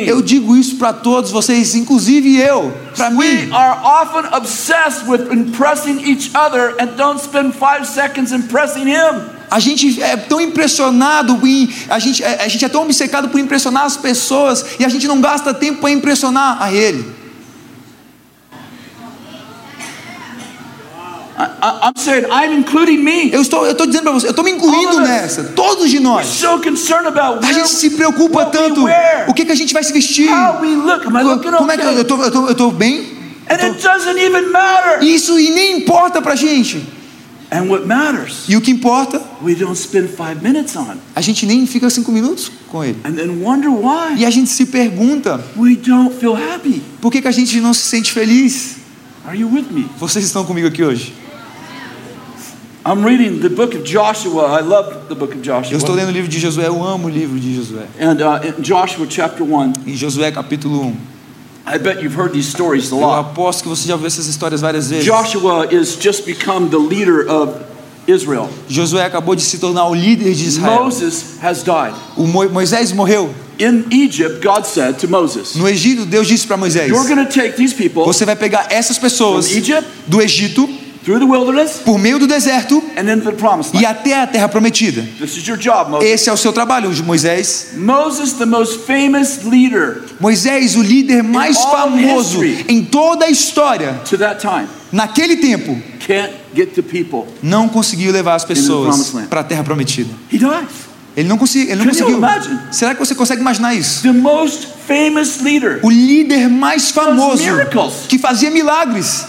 Eu digo isso para todos vocês, inclusive eu, para mim. are often obsessed with impressing each other and don't spend five seconds impressing Him. A gente é tão impressionado em, a gente, a gente é tão obcecado por impressionar as pessoas e a gente não gasta tempo para impressionar a Ele. I, I'm saying, I'm including me. Eu estou, eu estou dizendo para você, eu estou me incluindo nessa. Todos de nós. so concerned about A gente se preocupa we tanto. O que, que a gente vai se vestir? how we look. Am I looking Como é que eu okay? estou? Eu estou, eu estou bem? And it doesn't even matter. Isso e nem importa para gente. And what matters, E o que importa, we don't spend five minutes on. a gente nem fica cinco minutos com ele. And then wonder why E a gente se pergunta, we don't feel happy. por que, que a gente não se sente feliz? Are you with me? Vocês estão comigo aqui hoje? I'm reading the book of Joshua. I love the book of Joshua. Eu estou lendo o livro de Josué, eu amo o livro de Josué. And uh, in Joshua chapter 1, Em Josué capítulo 1. I bet you've heard these stories a Eu lot. aposto que você já ouviu essas histórias várias vezes. Joshua is just become the leader of Israel. Josué acabou de se tornar o líder de Israel. Moses has died. O Mo- Moisés morreu. In Egypt, God said to Moses, No Egito, Deus disse para Moisés: You're going to take these people Você vai pegar essas pessoas Egypt do Egito por meio do deserto and into the promised e até a terra prometida. This is your job, Moses. Esse é o seu trabalho, Moisés. Moses, the most famous leader Moisés, o líder mais famoso em toda a história, to that time, naquele tempo, can't get the people. não conseguiu levar as pessoas para a terra prometida. Ele não, consegui, ele não conseguiu. Será que você consegue imaginar isso? The most famous leader O líder mais famoso que fazia milagres,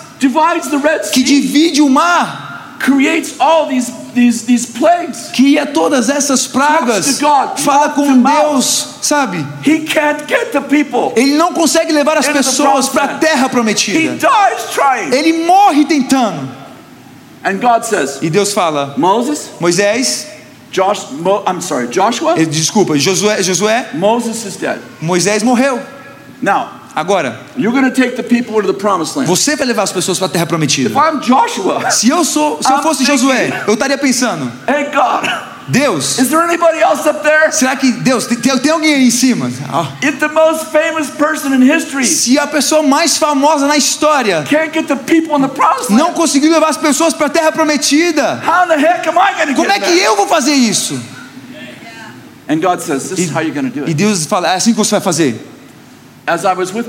que divide o mar, creates all these, these, these plagues. que ia todas essas pragas, fala com. Deus, sabe? He can't get the people. Ele não consegue levar as pessoas para a terra He prometida. dies trying. Ele morre tentando. And God says, E Deus fala: Moses, Moisés, Josh, Mo, I'm sorry, Joshua, desculpa, Josué, Josué, Moses is dead. Moisés morreu. Now, Agora, você vai levar as pessoas para a terra prometida. Joshua, Se eu sou, se eu fosse thinking- Josué, eu estaria pensando: hey God, Deus, is there anybody else up there? será que Deus tem, tem- alguém aí em cima? Ah, If the most famous person in history Se a pessoa mais famosa na história can't get the people in the promised não conseguiu levar as pessoas para a terra prometida, how in the heck am I going to como é que eu vou fazer isso? And God says, this is how you're going to do E it. Deus fala: é assim que você vai fazer. As I was with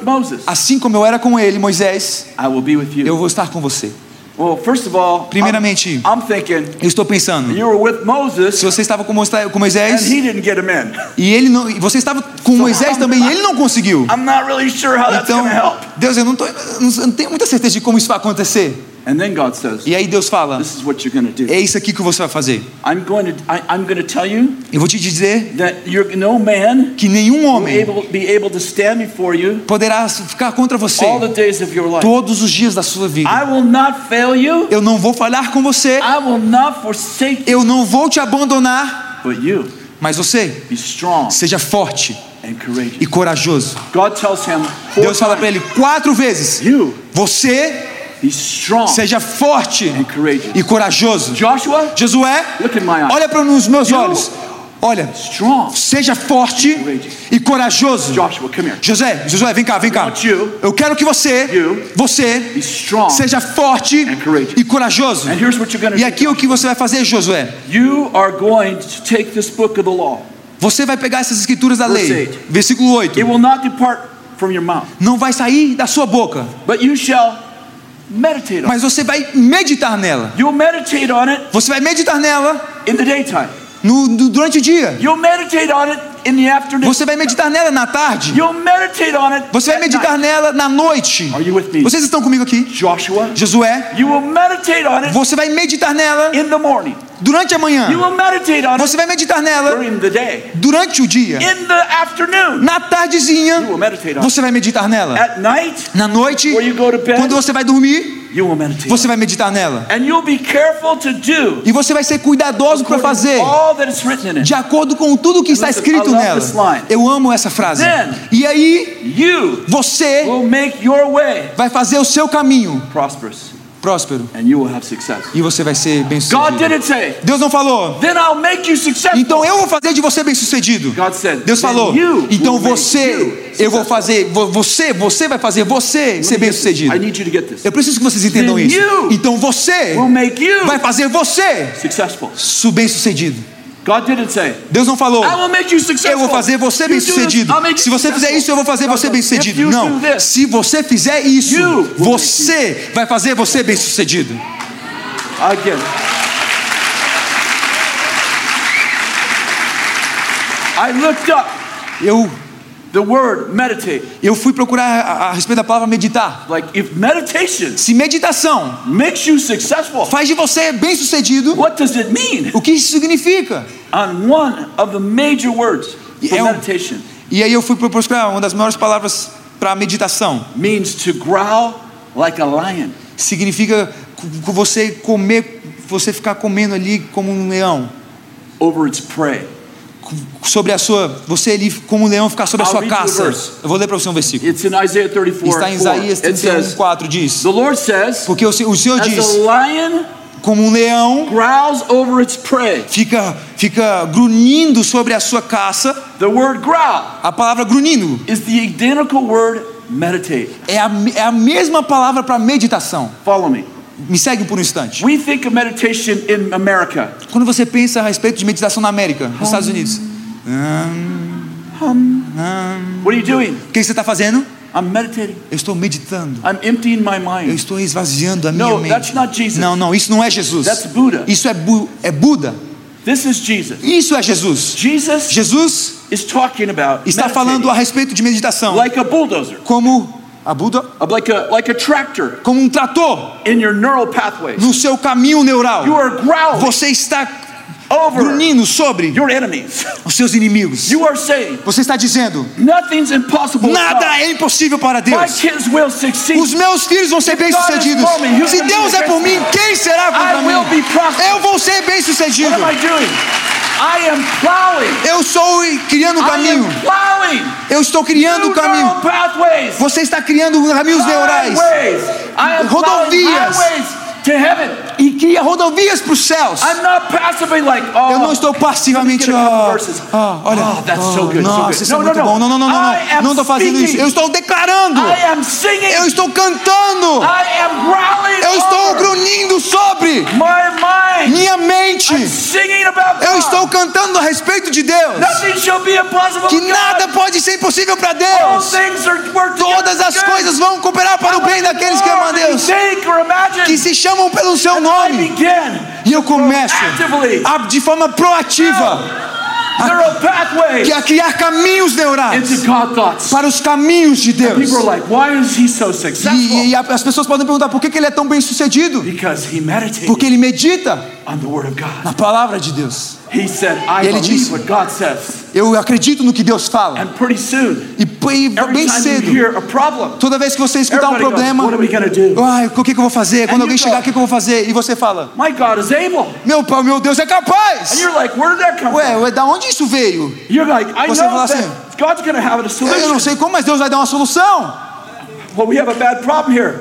Moses, Assim como eu era com ele, Moisés, I will be with eu vou estar com você. Well, first of all, I'm, Primeiramente, I'm thinking eu estou pensando: you were with se Moses você estava com Moisés- and he didn't get him in. e ele não, você estava com Moisés também e ele não conseguiu. I'm not really sure how that's Então, to help. Deus, eu não, tô, eu não tenho muita certeza de como isso vai acontecer. And then God says, E aí Deus fala: this is what you're going to do. é isso aqui que você vai fazer. I'm going to I, I'm going to tell you Eu vou te dizer that you're no man que nenhum will homem able, be able to stand before you poderá ficar contra você all the days of your life. todos os dias da sua vida. I will not fail you. Eu não vou falhar com você, I will not forsake you. eu não vou te abandonar, But you mas você be strong seja forte e corajoso. God tells him four Deus fala para ele quatro vezes: Você seja forte e corajoso. Joshua, Josué, look in my eyes. olha para os meus olhos. Olha, seja forte e corajoso. Joshua, here. José, Josué, vem cá, vem cá. Eu quero que você, você seja forte e corajoso. E aqui o que você vai fazer, Josué? Você vai pegar essas escrituras da lei. Versículo 8. It will not depart from your mouth, Não vai sair da sua boca, but you shall meditate on it. Mas você vai meditar nela. You'll meditate on it Você vai meditar nela in the daytime. no, no- durante o dia. You'll meditate on it in the afternoon. Você vai meditar nela na tarde. You'll meditate on it Você vai meditar nela na noite. Are you with me? Vocês estão comigo aqui? Joshua, Josué, you will meditate on it você vai meditar nela in the morning. Durante a manhã. Você vai meditar nela durante o dia. Na tardezinha, você vai meditar nela. Na noite, quando você vai dormir, você vai meditar nela. And you'll be careful to do E você vai ser cuidadoso para fazer de acordo com tudo que está escrito nela. Eu amo essa frase. E aí, You você will make your way vai fazer o seu caminho. Próspero e você vai ser bem God sucedido. didn't say, Deus não falou, then I'll make you successful. então eu vou fazer de você bem sucedido. God said, Deus falou, então você, eu vou fazer, vo- você, você vai fazer você ser me bem get this. sucedido. I need you to get this. Eu preciso que vocês entendam isso. Então você vai fazer você successful. Deus não falou, I will make you successful. eu vou fazer você bem sucedido. Se você fizer isso, eu vou fazer você bem sucedido. Não, se você fizer isso, você vai fazer você bem sucedido. Again. I looked up Eu, the word meditate. eu fui procurar a, a respeito da palavra meditar. Like, if meditation Se meditação makes you successful, faz de você bem sucedido, what does it mean? o que isso significa? On one of the major words for É um- meditation E aí eu fui procurar uma das maiores palavras para meditação. means to growl like a lion. Significa você comer, você ficar comendo ali como um leão. over its prey. Sobre a sua, você ali como um leão ficar sobre a sua caça. Eu vou ler para você um versículo. It's in Isaiah 34. Está em 4. Isaías It 31, says, 4 diz: The Lord says, Porque o Senhor o Senhor As diz, como um leão growls over its prey. fica fica grunhindo sobre a sua caça. The word growl A palavra grunhindo is the identical word meditate. é a, é a mesma palavra para meditação. Follow me. Me segue por um instante. We think of meditation in America. Quando você pensa a respeito de meditação na América, nos Estados Unidos, What are you doing? o que você está fazendo? I'm meditating. Eu estou meditando. I'm emptying my Eu mind. estou esvaziando a minha No, mente. that's not Jesus. Não, não, isso não é Jesus. That's Buddha. Isso é, Bu- é Buda. This is Jesus. Isso é Jesus. Jesus Jesus is talking about está falando a respeito de meditação like a bulldozer, como a Buda, like a like a tractor como um trator in your neural pathways. no seu caminho neural. You are growling Você está over grunhindo sobre your enemies. os seus inimigos. You are saying Você está dizendo: nothing's impossible. nada é impossível para My Deus. kids will succeed. Os meus filhos vão ser bem-sucedidos. Se Deus é por mim, quem será I contra will be mim? Eu vou ser bem-sucedido. Eu estou criando um I caminho. am plowing. Eu estou criando um caminho. Você está criando caminhos neurais Rodovias. To heaven. e cria rodovias para os céus. I'm not passively like, oh, Eu não estou passivamente. Olha, Oh, that's so good, so nossa, good. isso é No, muito no, bom. Não, não, não, não, I não. Não estou fazendo isso. speaking. Eu estou declarando. I am singing. Eu estou cantando. I am growling Eu estou grunhindo sobre my mind. minha mente. I'm singing about Eu God. estou cantando a respeito de Deus. Nothing shall be impossible Que with God. nada pode ser impossível para All Deus. things are Todas as coisas vão cooperar para o bem daqueles que amam a Deus. Que se chamam pelo seu nome. E eu começo a, de forma proativa que a criar caminhos neurais para os caminhos de Deus. Like, why is he so? E, e a- as pessoas podem perguntar por que, que ele é tão bem sucedido? Porque ele medita na palavra de Deus. He said, I E ele disse- what God says. Eu acredito no que Deus fala. And pretty soon, E, e bem cedo, problem, toda vez que você escutar um goes, problema, "What are we gonna do?" ai, o que, que eu vou fazer? Quando alguém go- chegar, o que, que eu vou fazer? E você fala, my God is able. meu meu Deus é And capaz. you're like, where did that come Ué, from? da onde isso veio? You're like, I Você know fala assim, God's have a Eu solution. não sei como, mas Deus vai dar uma solução. Well, we have a bad problem here.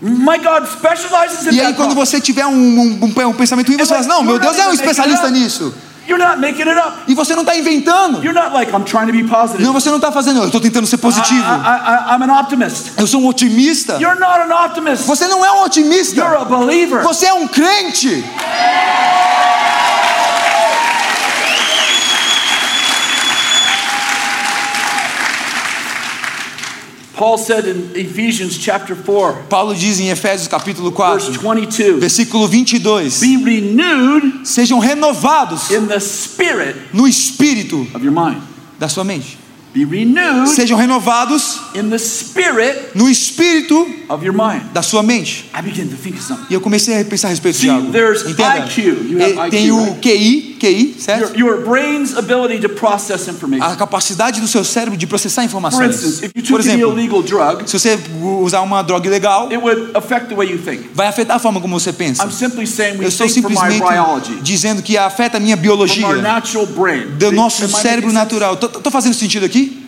My God specializes in E aí, quando você tiver um, um, um- pensamento ruim, você fala não, meu Deus é um especialista nisso. You're not making it up. E você não está inventando. You're not like, I'm trying to be positive. Não, você não está fazendo, eu estou tentando ser I, positivo. I, I, I'm an optimist. Eu sou um otimista. You're not an optimist. Você não é um You're otimista. a believer. Você é um crente. Paul said in Ephesians chapter 4, Paulo diz em Efésios capítulo verse 4, 22, versículo 22: be renewed Sejam renovados in the spirit no espírito of your mind. da sua mente. Be renewed Sejam renovados in the spirit no espírito of your mind. da sua mente. I begin to think of something. E eu comecei a pensar a respeito de See, algo. there's Entenda? IQ. You have E- Tem IQ, o right? QI, QI, certo? Your, your brain's ability to process information. A capacidade do seu cérebro de processar For informações. instance, if you Por exemplo, illegal drug, se você usar uma droga ilegal, it would affect the way you think. vai afetar a forma como você pensa. Eu estou simplesmente biology, dizendo que afeta a minha biologia, do nosso cérebro natural. Tô fazendo sentido aqui?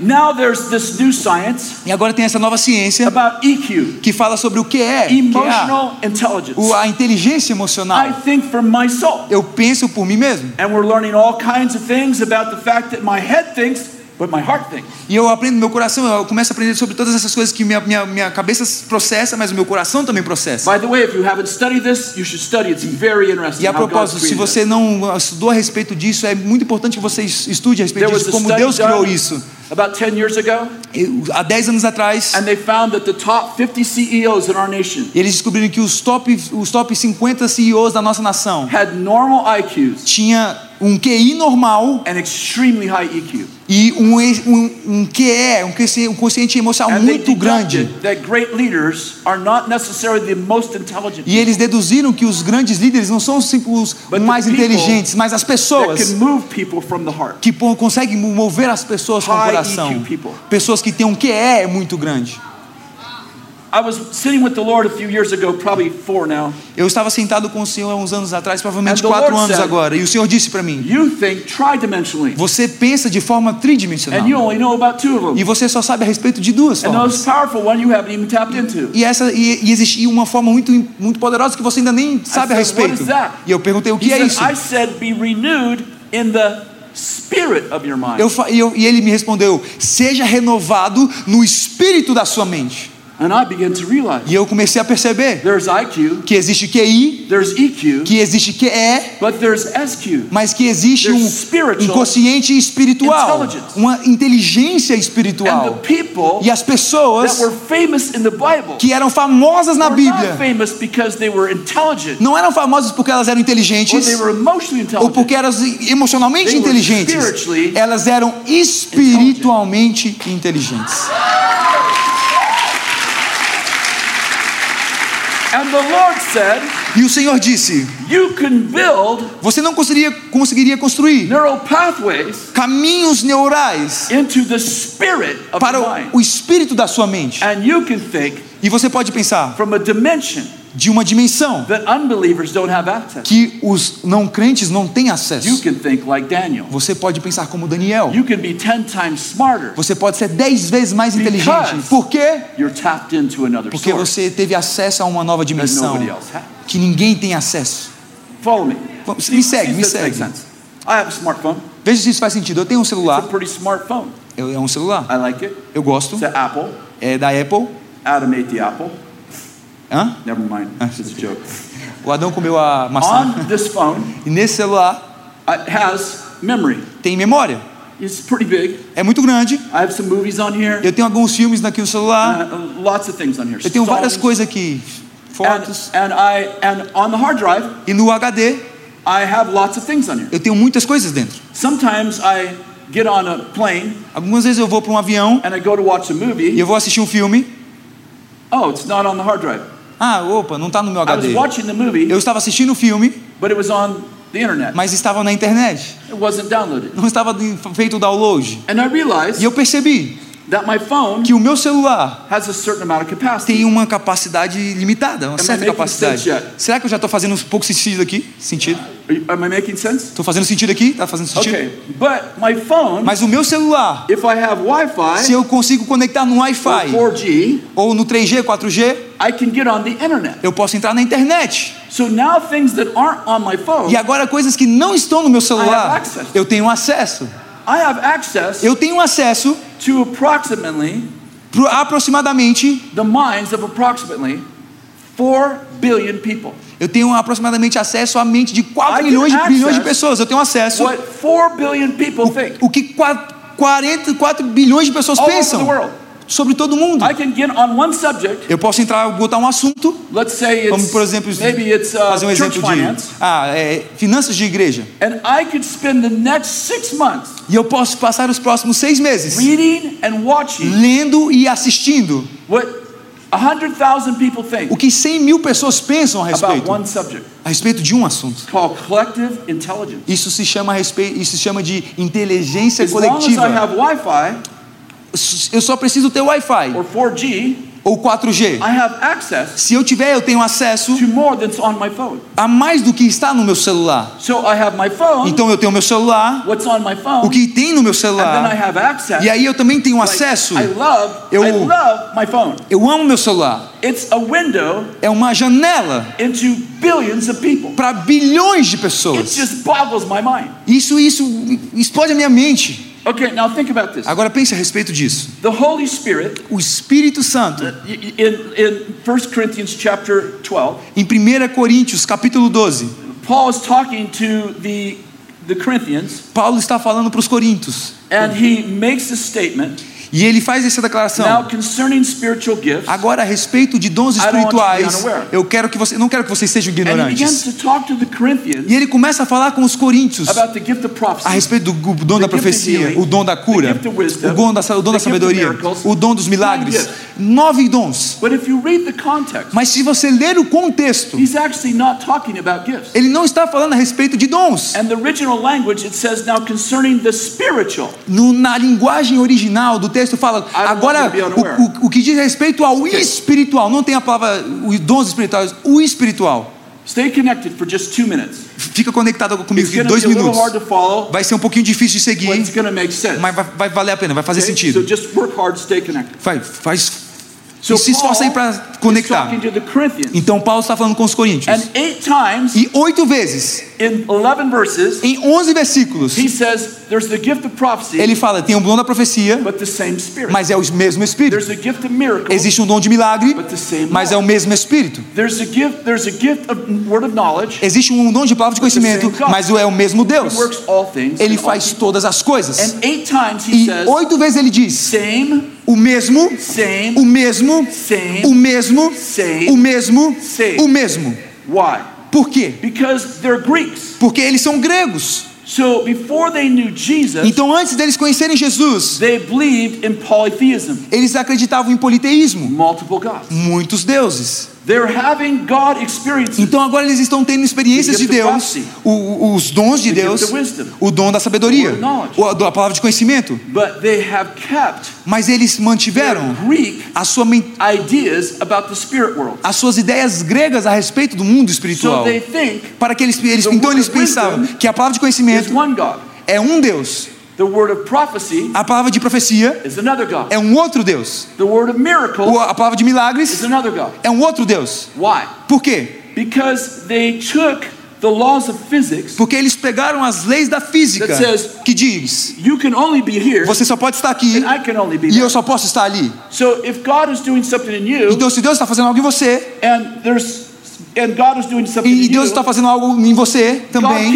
Now there's this new science E agora tem essa nova ciência about EQ, que fala sobre o que é, que é emotional intelligence. o- a inteligência I emocional. think for my soul. Eu penso por mim mesmo. And we're learning all kinds of things about the fact that my head thinks, but my heart thinks. E eu aprendo meu coração, eu começo a aprender sobre todas essas coisas que minha, minha, minha cabeça processa, mas o meu coração também processa. By the way, if you haven't studied this, you should study. It's very interesting E a propósito, se você não estudou a respeito disso, é muito importante que você estude a respeito disso, como Deus criou isso. about 10 years ago, há 10 anos atrás, and they found that the top 50 CEOs in our nation eles descobriram que os top, os top 50 CEOs da nossa nação had normal IQs tinha um QI normal and extremely high EQ. E um, um, um QE, um quociente, um quociente emocional muito grande. E eles deduziram que os grandes líderes não são os mais inteligentes, mas as pessoas que conseguem mover as pessoas com o coração. Pessoas que têm um QE muito grande. Eu estava sentado com o Senhor há uns anos atrás, provavelmente quatro anos agora, e o Senhor disse para mim: You think tridimensionally, Você pensa de forma tridimensional. and you only know about two of E você só sabe a respeito de duas formas. E essa e, e existia uma forma muito muito poderosa que você ainda nem sabe a said, "What respeito. is that?" E eu perguntei o que é isso. I said, be renewed in the spirit of your mind. Eu- e ele me respondeu: Seja renovado no espírito da sua mente. And I began to realize E eu comecei a perceber there's IQ, que existe QI, there's EQ, que existe QE, but there's SQ. mas que existe um, um consciente espiritual, uma inteligência espiritual. the people E as pessoas were famous in the Bible que eram famosas na Bíblia famous because they were intelligent não eram famosas porque elas eram inteligentes they were emotionally ou intelligent. porque eram emocionalmente They were inteligentes. Elas eram espiritualmente inteligentes. And the Lord said, E o Senhor disse: You can build Você não conseguiria, conseguiria construir neural pathways caminhos neurais into the spirit of para the mind. o espírito da sua mente. And you can think E você pode pensar from a dimension de uma dimensão que os não crentes não têm acesso. Você pode pensar como Daniel. You can be 10 times smarter. Você pode ser dez vezes mais inteligente. Por quê? Porque você teve acesso a uma nova dimensão que ninguém tem acesso. Me. Segue, me segue. Veja se isso faz sentido. Eu tenho um celular. é um celular. Eu gosto. É da Apple. Adam ate the apple. Hã? Never mind. It's a joke. O Adão comeu a maçã. On this phone, E nesse celular it has memory. tem memória. It's pretty big. É muito grande. I have some movies on here. Eu tenho alguns filmes aqui no celular. Uh, lots of things on here. Eu tenho várias Songs. coisas aqui. And, Fotos. and I and on the hard drive, E no HD I have lots of things on here. eu tenho muitas coisas dentro. Sometimes I get on a plane Algumas vezes eu vou para um avião and I go to watch a e movie. eu vou assistir um filme. Oh, it's not on the hard drive. Ah, opa, não está no meu I was HD. watching the movie, Eu estava assistindo o filme, but it was on the internet. mas estava na internet. It wasn't downloaded. Não estava feito o download. And I realized E eu percebi que o meu celular has a certain amount of capacity. tem uma capacidade limitada, uma Am certa capacidade. Será que eu já estou fazendo um pouco sentido aqui? Sentido? Are you- Am I making sense? Estou fazendo sentido aqui? Está fazendo sentido? Okay, but my phone, Mas o meu celular, if I have se Wi-Fi eu consigo conectar no or Wi-Fi 4G, ou no 3G, 4G, I can get on the internet. eu posso entrar na internet. So now things that aren't on my phone, E agora coisas que não estão no meu celular, eu tenho acesso. I have access Eu tenho acesso to approximately para aproximadamente, the minds of approximately 4 billion people. eu tenho aproximadamente acesso à mente de I 4 can milhões de bilhões de pessoas. Eu tenho acesso What 4 billion people think o que 4, 44 bilhões de pessoas all over pensam the world. Sobre todo mundo. I can get on one subject. Eu posso entrar, botar um assunto, Let's say como por exemplo, maybe it's uh, fazer um exemplo de finance, ah, é, finanças de igreja. and I could spend the next six months E eu posso passar os próximos seis meses reading and watching lendo e assistindo what 100,000 people think o que 100 mil pessoas pensam a about respeito, one subject. a respeito de um assunto. Isso se chama respeito, isso se chama de inteligência coletiva. Eu só preciso ter Wi-Fi or 4G, ou 4G. I have access Se eu tiver, eu tenho acesso to more than's on my phone. a mais do que está no meu celular. So I have my phone, Então eu tenho meu celular, what's on my phone, o que tem no meu and then I celular, have access. e aí eu também tenho Like, acesso. Love, Eu-. Eu amo meu celular. It's a window É uma janela into billions of people. para bilhões de It pessoas. just boggles my mind. Isso, isso explode a minha mente. Okay, now think about this. Agora pense a respeito disso. The Holy Spirit O Espírito Santo, in in 1 Corinthians chapter 12, em 1 Coríntios, capítulo 12, Paul is talking to the the Corinthians Paulo está falando para os coríntios. and he makes a statement E ele faz essa declaração. now concerning spiritual gifts. Agora a respeito de dons espirituais, eu quero que você, não quero que vocês sejam ignorantes. E ele começa a falar com os coríntios a respeito do dom da profecia, healing, o dom da cura, wisdom, o dom da, o dom da sabedoria, miracles, o dom dos milagres. Nove dons. But if you read the context, Mas se você ler o contexto, he's actually not talking about gifts. ele não está falando a respeito de dons. And the original language it says now concerning the spiritual. No- na linguagem original do texto fala agora o, o, o que diz respeito ao espiritual, não tem a palavra os dons espirituais, o espiritual. Stay connected for just two minutes. Fica conectado comigo to dois minutos. to follow, Vai ser um pouquinho difícil de seguir, mas vai, vai valer a pena, vai fazer Okay? So sentido. just work hard, stay connected. Vai, faz So e se esforça aí Paul para conectar. Então Paulo está falando com os coríntios. and eight times E oito vezes, in 11 verses, em onze versículos, he says there's the gift of prophecy, ele fala: tem um dom da profecia, but the same spirit. mas é o mesmo Espírito. There's a gift of miracles, Existe um dom de milagre, mas é o mesmo Espírito. Existe um dom de palavra de conhecimento, mas é o mesmo Deus. Ele faz todas as coisas. And eight times he E oito vezes ele diz: same, o mesmo, same, o mesmo, same. o mesmo, Same. o mesmo, Same. o mesmo. Why? Por quê? Because they're Greeks. Porque eles são gregos. So before they knew Jesus, Então, antes deles conhecerem Jesus, they believed in polytheism, eles acreditavam em politeísmo, multiple gods. muitos deuses. They're having God experiences. Então agora eles estão tendo experiências The de Deus, os dons de Deus, o dom da sabedoria, a palavra de conhecimento. But they have kept Mas eles mantiveram Greek a sua men- ideas about the spirit world. as suas ideias gregas a respeito do mundo espiritual. Para que eles, então eles pensavam que a palavra de conhecimento é um Deus, The word of prophecy a palavra de profecia is another God. é um outro Deus, The word of miracle a palavra de is milagres another God. é um outro Deus. Why? Por quê? Because they took the laws of physics. Porque eles pegaram as leis da física That says- que diz: You can only be here, você só pode estar aqui and I can only be e eu só posso estar ali. So if God is doing something in you, Então, se Deus está fazendo algo em você and there's and God is doing something e Deus está fazendo algo em você também,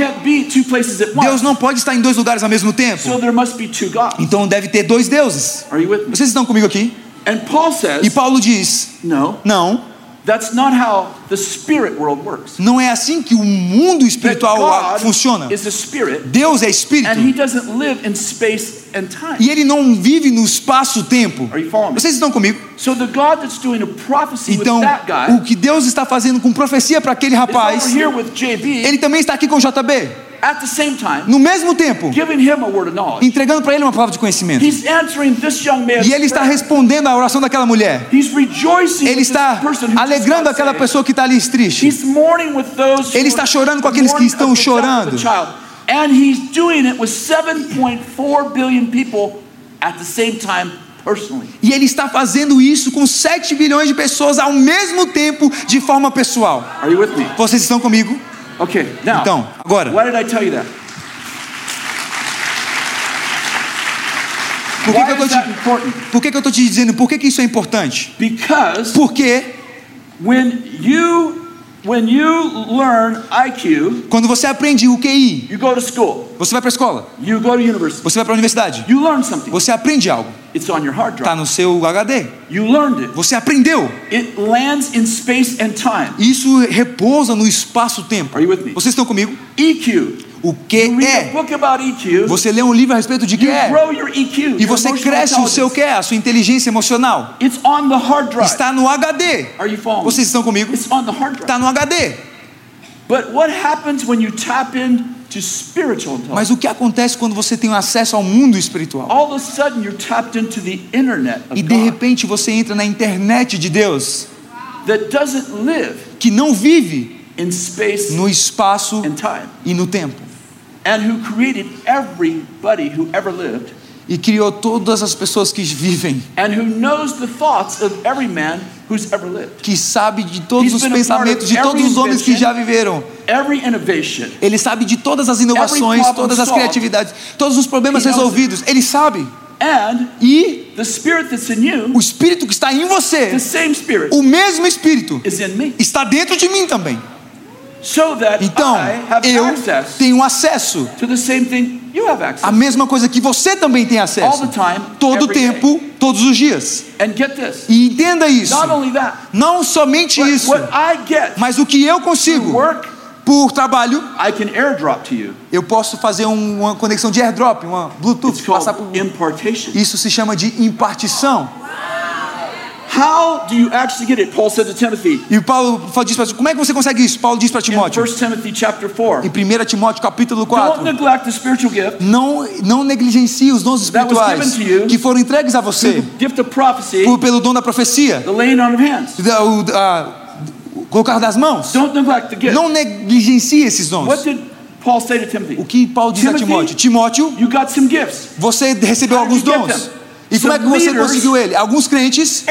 Deus não pode estar em dois lugares ao mesmo tempo. there must be two gods. Então deve ter dois deuses. Are you with me? Vocês estão comigo aqui? And Paul E says, Paulo diz: no, não, that's not how the spirit world works. não é assim que o mundo espiritual God funciona. is a spirit, Deus é and He espírito doesn't live in space and time. e ele não vive no espaço-tempo. Are you following me? Vocês estão comigo? So the God that's doing a prophecy Então, with that guy o que Deus está fazendo com profecia para aquele rapaz, ele também está aqui com JB. At the same time, No mesmo tempo, giving him a word of knowledge. entregando para ele uma palavra de conhecimento. E ele está respondendo à oração daquela mulher. He's rejoicing Ele está alegrando aquela pessoa que está ali triste. Ele está chorando com aqueles que estão chorando. the child. And he's doing it with 7.4 billion people at the same time personally. E ele está fazendo isso com 7 bilhões de pessoas ao mesmo tempo, de forma pessoal. Vocês estão comigo? Okay, now, Então, agora. why did I tell you that? Por que, que eu that te, por que, que eu tô te dizendo? Por que, que isso é importante? Because Porque when you when you learn IQ, quando você aprende o QI, you go to school, você vai para a escola, you go to university, você vai para a universidade, you learn something. você aprende algo, It's on your hard está drive. no seu HD, You learned it. você aprendeu. It lands in space and time. Isso repousa no espaço-tempo. Are you with me? Vocês estão comigo? EQ. O que é? Você lê um livro a respeito de que You é. E você cresce o seu que é, a sua inteligência emocional. It's on the hard drive. Está no HD. Are you following? me? Vocês estão comigo? It's on the hard drive. Está no HD. But what happens when you tap intelligence. Mas o que acontece quando você tem acesso ao mundo espiritual? All of a sudden, you're tapped into the internet E de God repente você entra na internet de Deus, that doesn't live que não vive in space no espaço and time, e no tempo. and who created everybody who ever lived, E criou todas as pessoas que vivem, and who knows the thoughts of every man who's ever lived. que sabe de todos He's os pensamentos de todos os homens que já viveram. Ele sabe de todas as inovações, todas as criatividades, todos os problemas resolvidos. Ele sabe. and E o espírito que está em você, o mesmo espírito, está dentro de mim também. So that Então, I have eu tenho acesso à mesma coisa que você também tem all acesso. the time, Todo o every day. tempo, todos os dias. And get this, E entenda isso. not only that, Não somente isso, what I get mas o que eu consigo work, por trabalho, I can airdrop to you. eu posso fazer um- uma conexão de airdrop, uma Bluetooth, passar por... Isso se chama de impartição. How do you actually get it? Paul said to Timothy E Paulo diz para como é que você consegue isso? Paulo diz para in Timóteo, 1 Timothy chapter 4. em 1 Timóteo capítulo Don't 4, neglect the spiritual gift, não, não negligencie os dons That was espirituais given to you. que foram entregues a você gift of prophecy, por, pelo dom da profecia, the laying on of hands. da- o, a- o colocar das mãos. Don't neglect the gift. Não negligencie esses dons. What did Paul say to Timothy? O que Paulo diz a Timothy, Timóteo? Timóteo, You got some gifts. você recebeu alguns dons. E como é que você conseguiu ele? Alguns crentes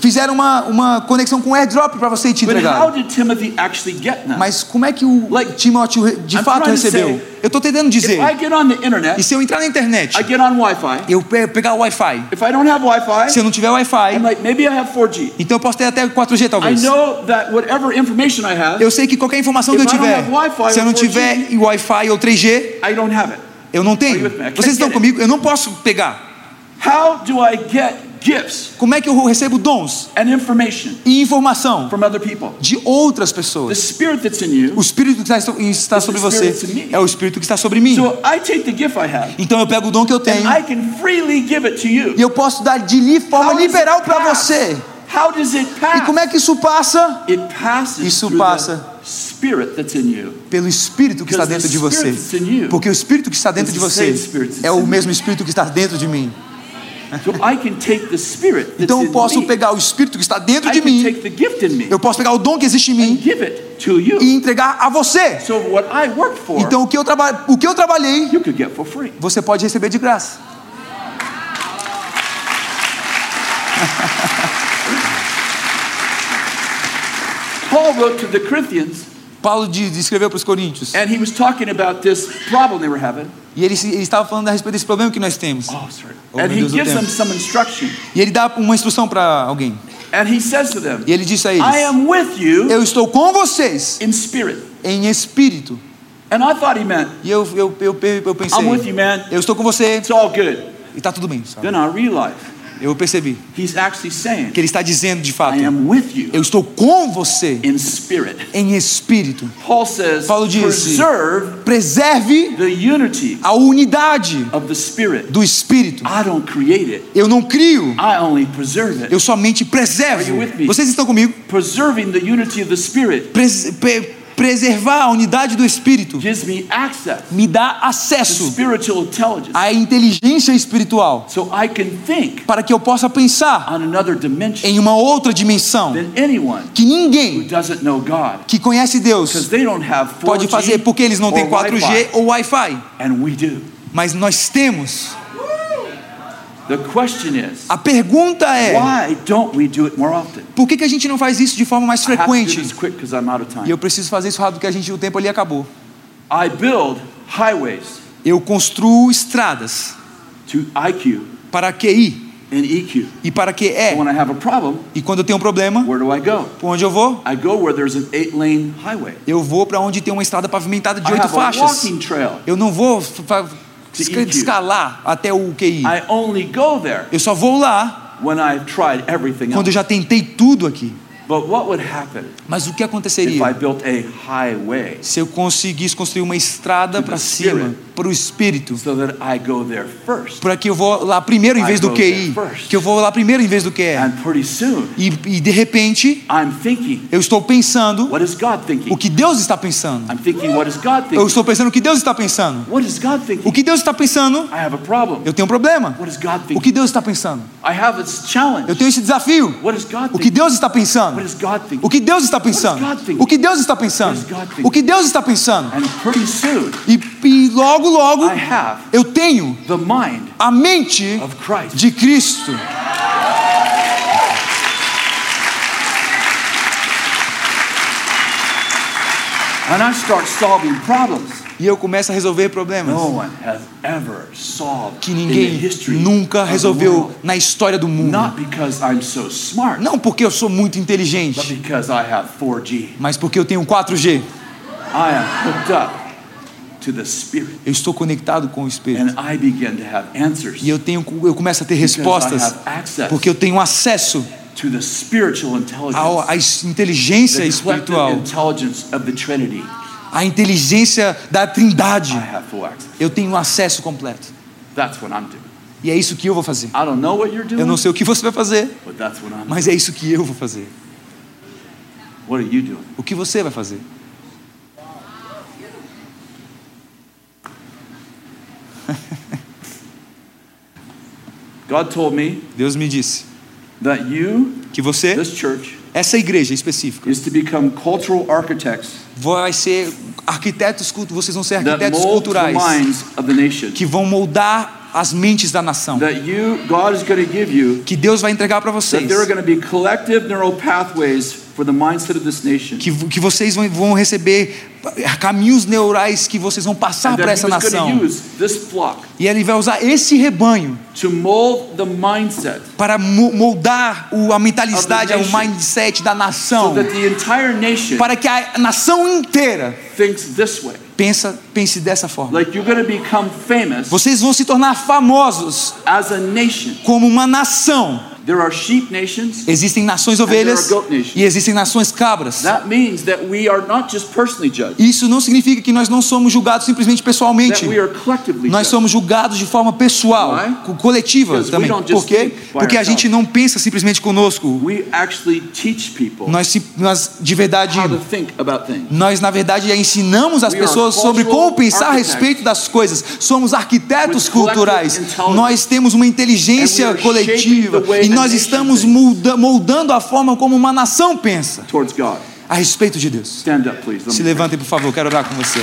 fizeram uma, uma conexão com airdrop para você te But entregar. how did Timothy actually get them? Mas como é que o Like, Timóteo de I'm fato recebeu? Eu estou tentando dizer. Internet, E se eu entrar na internet, eu pe- pegar o Wi-Fi. Se eu não tiver Wi-Fi, I'm like, maybe I have 4G. então eu posso ter até 4G I talvez. have, Eu sei que qualquer informação que eu tiver, se eu não 4G, tiver Wi-Fi ou 3G, I don't have it. eu não tenho. Vocês estão comigo? Eu não posso pegar. How do I get gifts Como é que eu recebo dons and information e informação from other people? de outras The pessoas? spirit that's in you. O Espírito que está, está the sobre você é o Espírito que está sobre mim. So I take the gift I have Então eu pego o dom que eu tenho and I can freely give it to you. e eu posso dar de forma How liberal para você. How does it E pass? como é que isso passa? It passes Isso passa. the spirit that's in you. Pelo Espírito que está Because dentro the de você. Spirit that's in you Porque o Espírito que está dentro de the você é o in mesmo Espírito que está dentro de mim. Então eu posso pegar o Espírito que está dentro de mim, eu posso pegar o dom que existe em mim e entregar a você. Então o que eu, traba o que eu trabalhei, você pode receber de graça. Paul wrote to the Corinthians, Paulo de- escreveu para os Coríntios and he was talking about this problem they were having. e ele, ele estava falando a respeito desse problema que nós temos. Oh, sorry. Oh, and he gives them some instruction. E ele dá uma instrução para alguém. And he says to them, E ele disse a I eles: am with you Eu estou com vocês in spirit. em espírito. And I thought he meant, E eu, eu, eu, eu pensei: I'm with you, man. Eu estou com você It's all good. e está tudo bem. sabe? Then I realized Eu percebi que ele está dizendo de fato: I am with you Eu estou com você em espírito. Paul says, Paulo disse, preserve a unidade do espírito. I don't create it. Eu não crio, eu somente preservo. Vocês estão comigo? Preserving the unity of the spirit preservar a unidade do espírito me dá acesso à inteligência espiritual para que eu possa pensar em uma outra dimensão que ninguém que conhece Deus they don't have 4G pode fazer porque eles não têm or 4G Wi-Fi, ou Wi-Fi, mas nós temos. The question is, A pergunta é: por que, que a gente não faz isso de forma mais frequente? E eu preciso fazer isso rápido porque a gente o tempo ali acabou. I build highways Eu construo estradas to IQ para QI and EQ. e para And QE. when I have a problem, E quando eu tenho um problema, para onde eu vou? I go where there's an eight-lane highway. Eu vou para onde tem uma estrada pavimentada de oito faixas. walking trail. Eu não vou escalar até o QI. I only go there Eu só vou lá when I've tried everything quando eu já tentei tudo aqui. But what would happen Mas o que if I aconteceria built a highway se eu conseguisse construir uma estrada para cima, para o Espírito? Para que eu vou lá primeiro em I vez do there first. Que eu vou lá primeiro em vez do pretty soon, E, e de repente, eu estou pensando o que Deus está pensando. Eu estou pensando o que Deus está pensando. O que Deus está pensando, eu tenho um problema. O que Deus está pensando? Eu tenho esse desafio. O que? Deus está pensando? O que Deus está pensando? O que Deus está pensando? O que Deus está pensando? E, e logo, logo, eu tenho a mente de Cristo. And I start solving problems E eu começo a resolver problemas no one has ever solved que in the ninguém history nunca resolveu na história do mundo. Not because I'm so smart, Não porque eu sou muito but inteligente, because I have 4G. mas porque eu tenho 4G. I am hooked up to the Spirit. Eu estou conectado com o Espírito. And I begin to have answers E eu tenho eu começo a ter because I respostas have access porque eu tenho acesso à, es- inteligência espiritual, intelligence of the Trinity. à inteligência da Trindade. I have full access. Eu tenho acesso completo. That's what I'm doing. E é isso que eu vou fazer. I don't know what you're doing, Eu não sei o que você vai fazer, but that's what I'm doing. mas é isso que eu vou fazer. What are you doing? O que você vai fazer? God told me Deus me disse that you, que você, this church, essa igreja específica, is to become cultural architects vai ser arquitetos vocês vão ser arquitetos culturais minds of the nation. que vão moldar as mentes da nação. That you, God is going to give you, Que Deus vai entregar para that vocês. there are going to be collective neural pathways for the mindset of this nation. Que, que vocês vão, vão receber caminhos neurais que vocês vão passar para essa nação. E ele vai usar esse rebanho to mold the mindset para mo- moldar o, a mentalidade, o mindset da nação, that the entire nation para que a nação inteira thinks this way. pensa, pense dessa forma. Like you're going to become famous Vocês vão se tornar famosos as a nation. como uma nação. There are sheep nations. Existem nações ovelhas e existem nações cabras. That means that we are not just personally judged, Isso não significa que nós não somos julgados simplesmente pessoalmente. that we are collectively Nós somos julgados de forma pessoal, coletiva também. Por quê? Porque a gente não pensa simplesmente conosco. We actually teach people Nós, nós de verdade, how to think about things. nós na verdade ensinamos as pessoas sobre como pensar a respeito das coisas. Somos arquitetos culturais. Nós temos uma inteligência coletiva e nós estamos molda- moldando a forma como uma nação pensa a respeito de Deus. Se levantem, por favor, quero orar com você.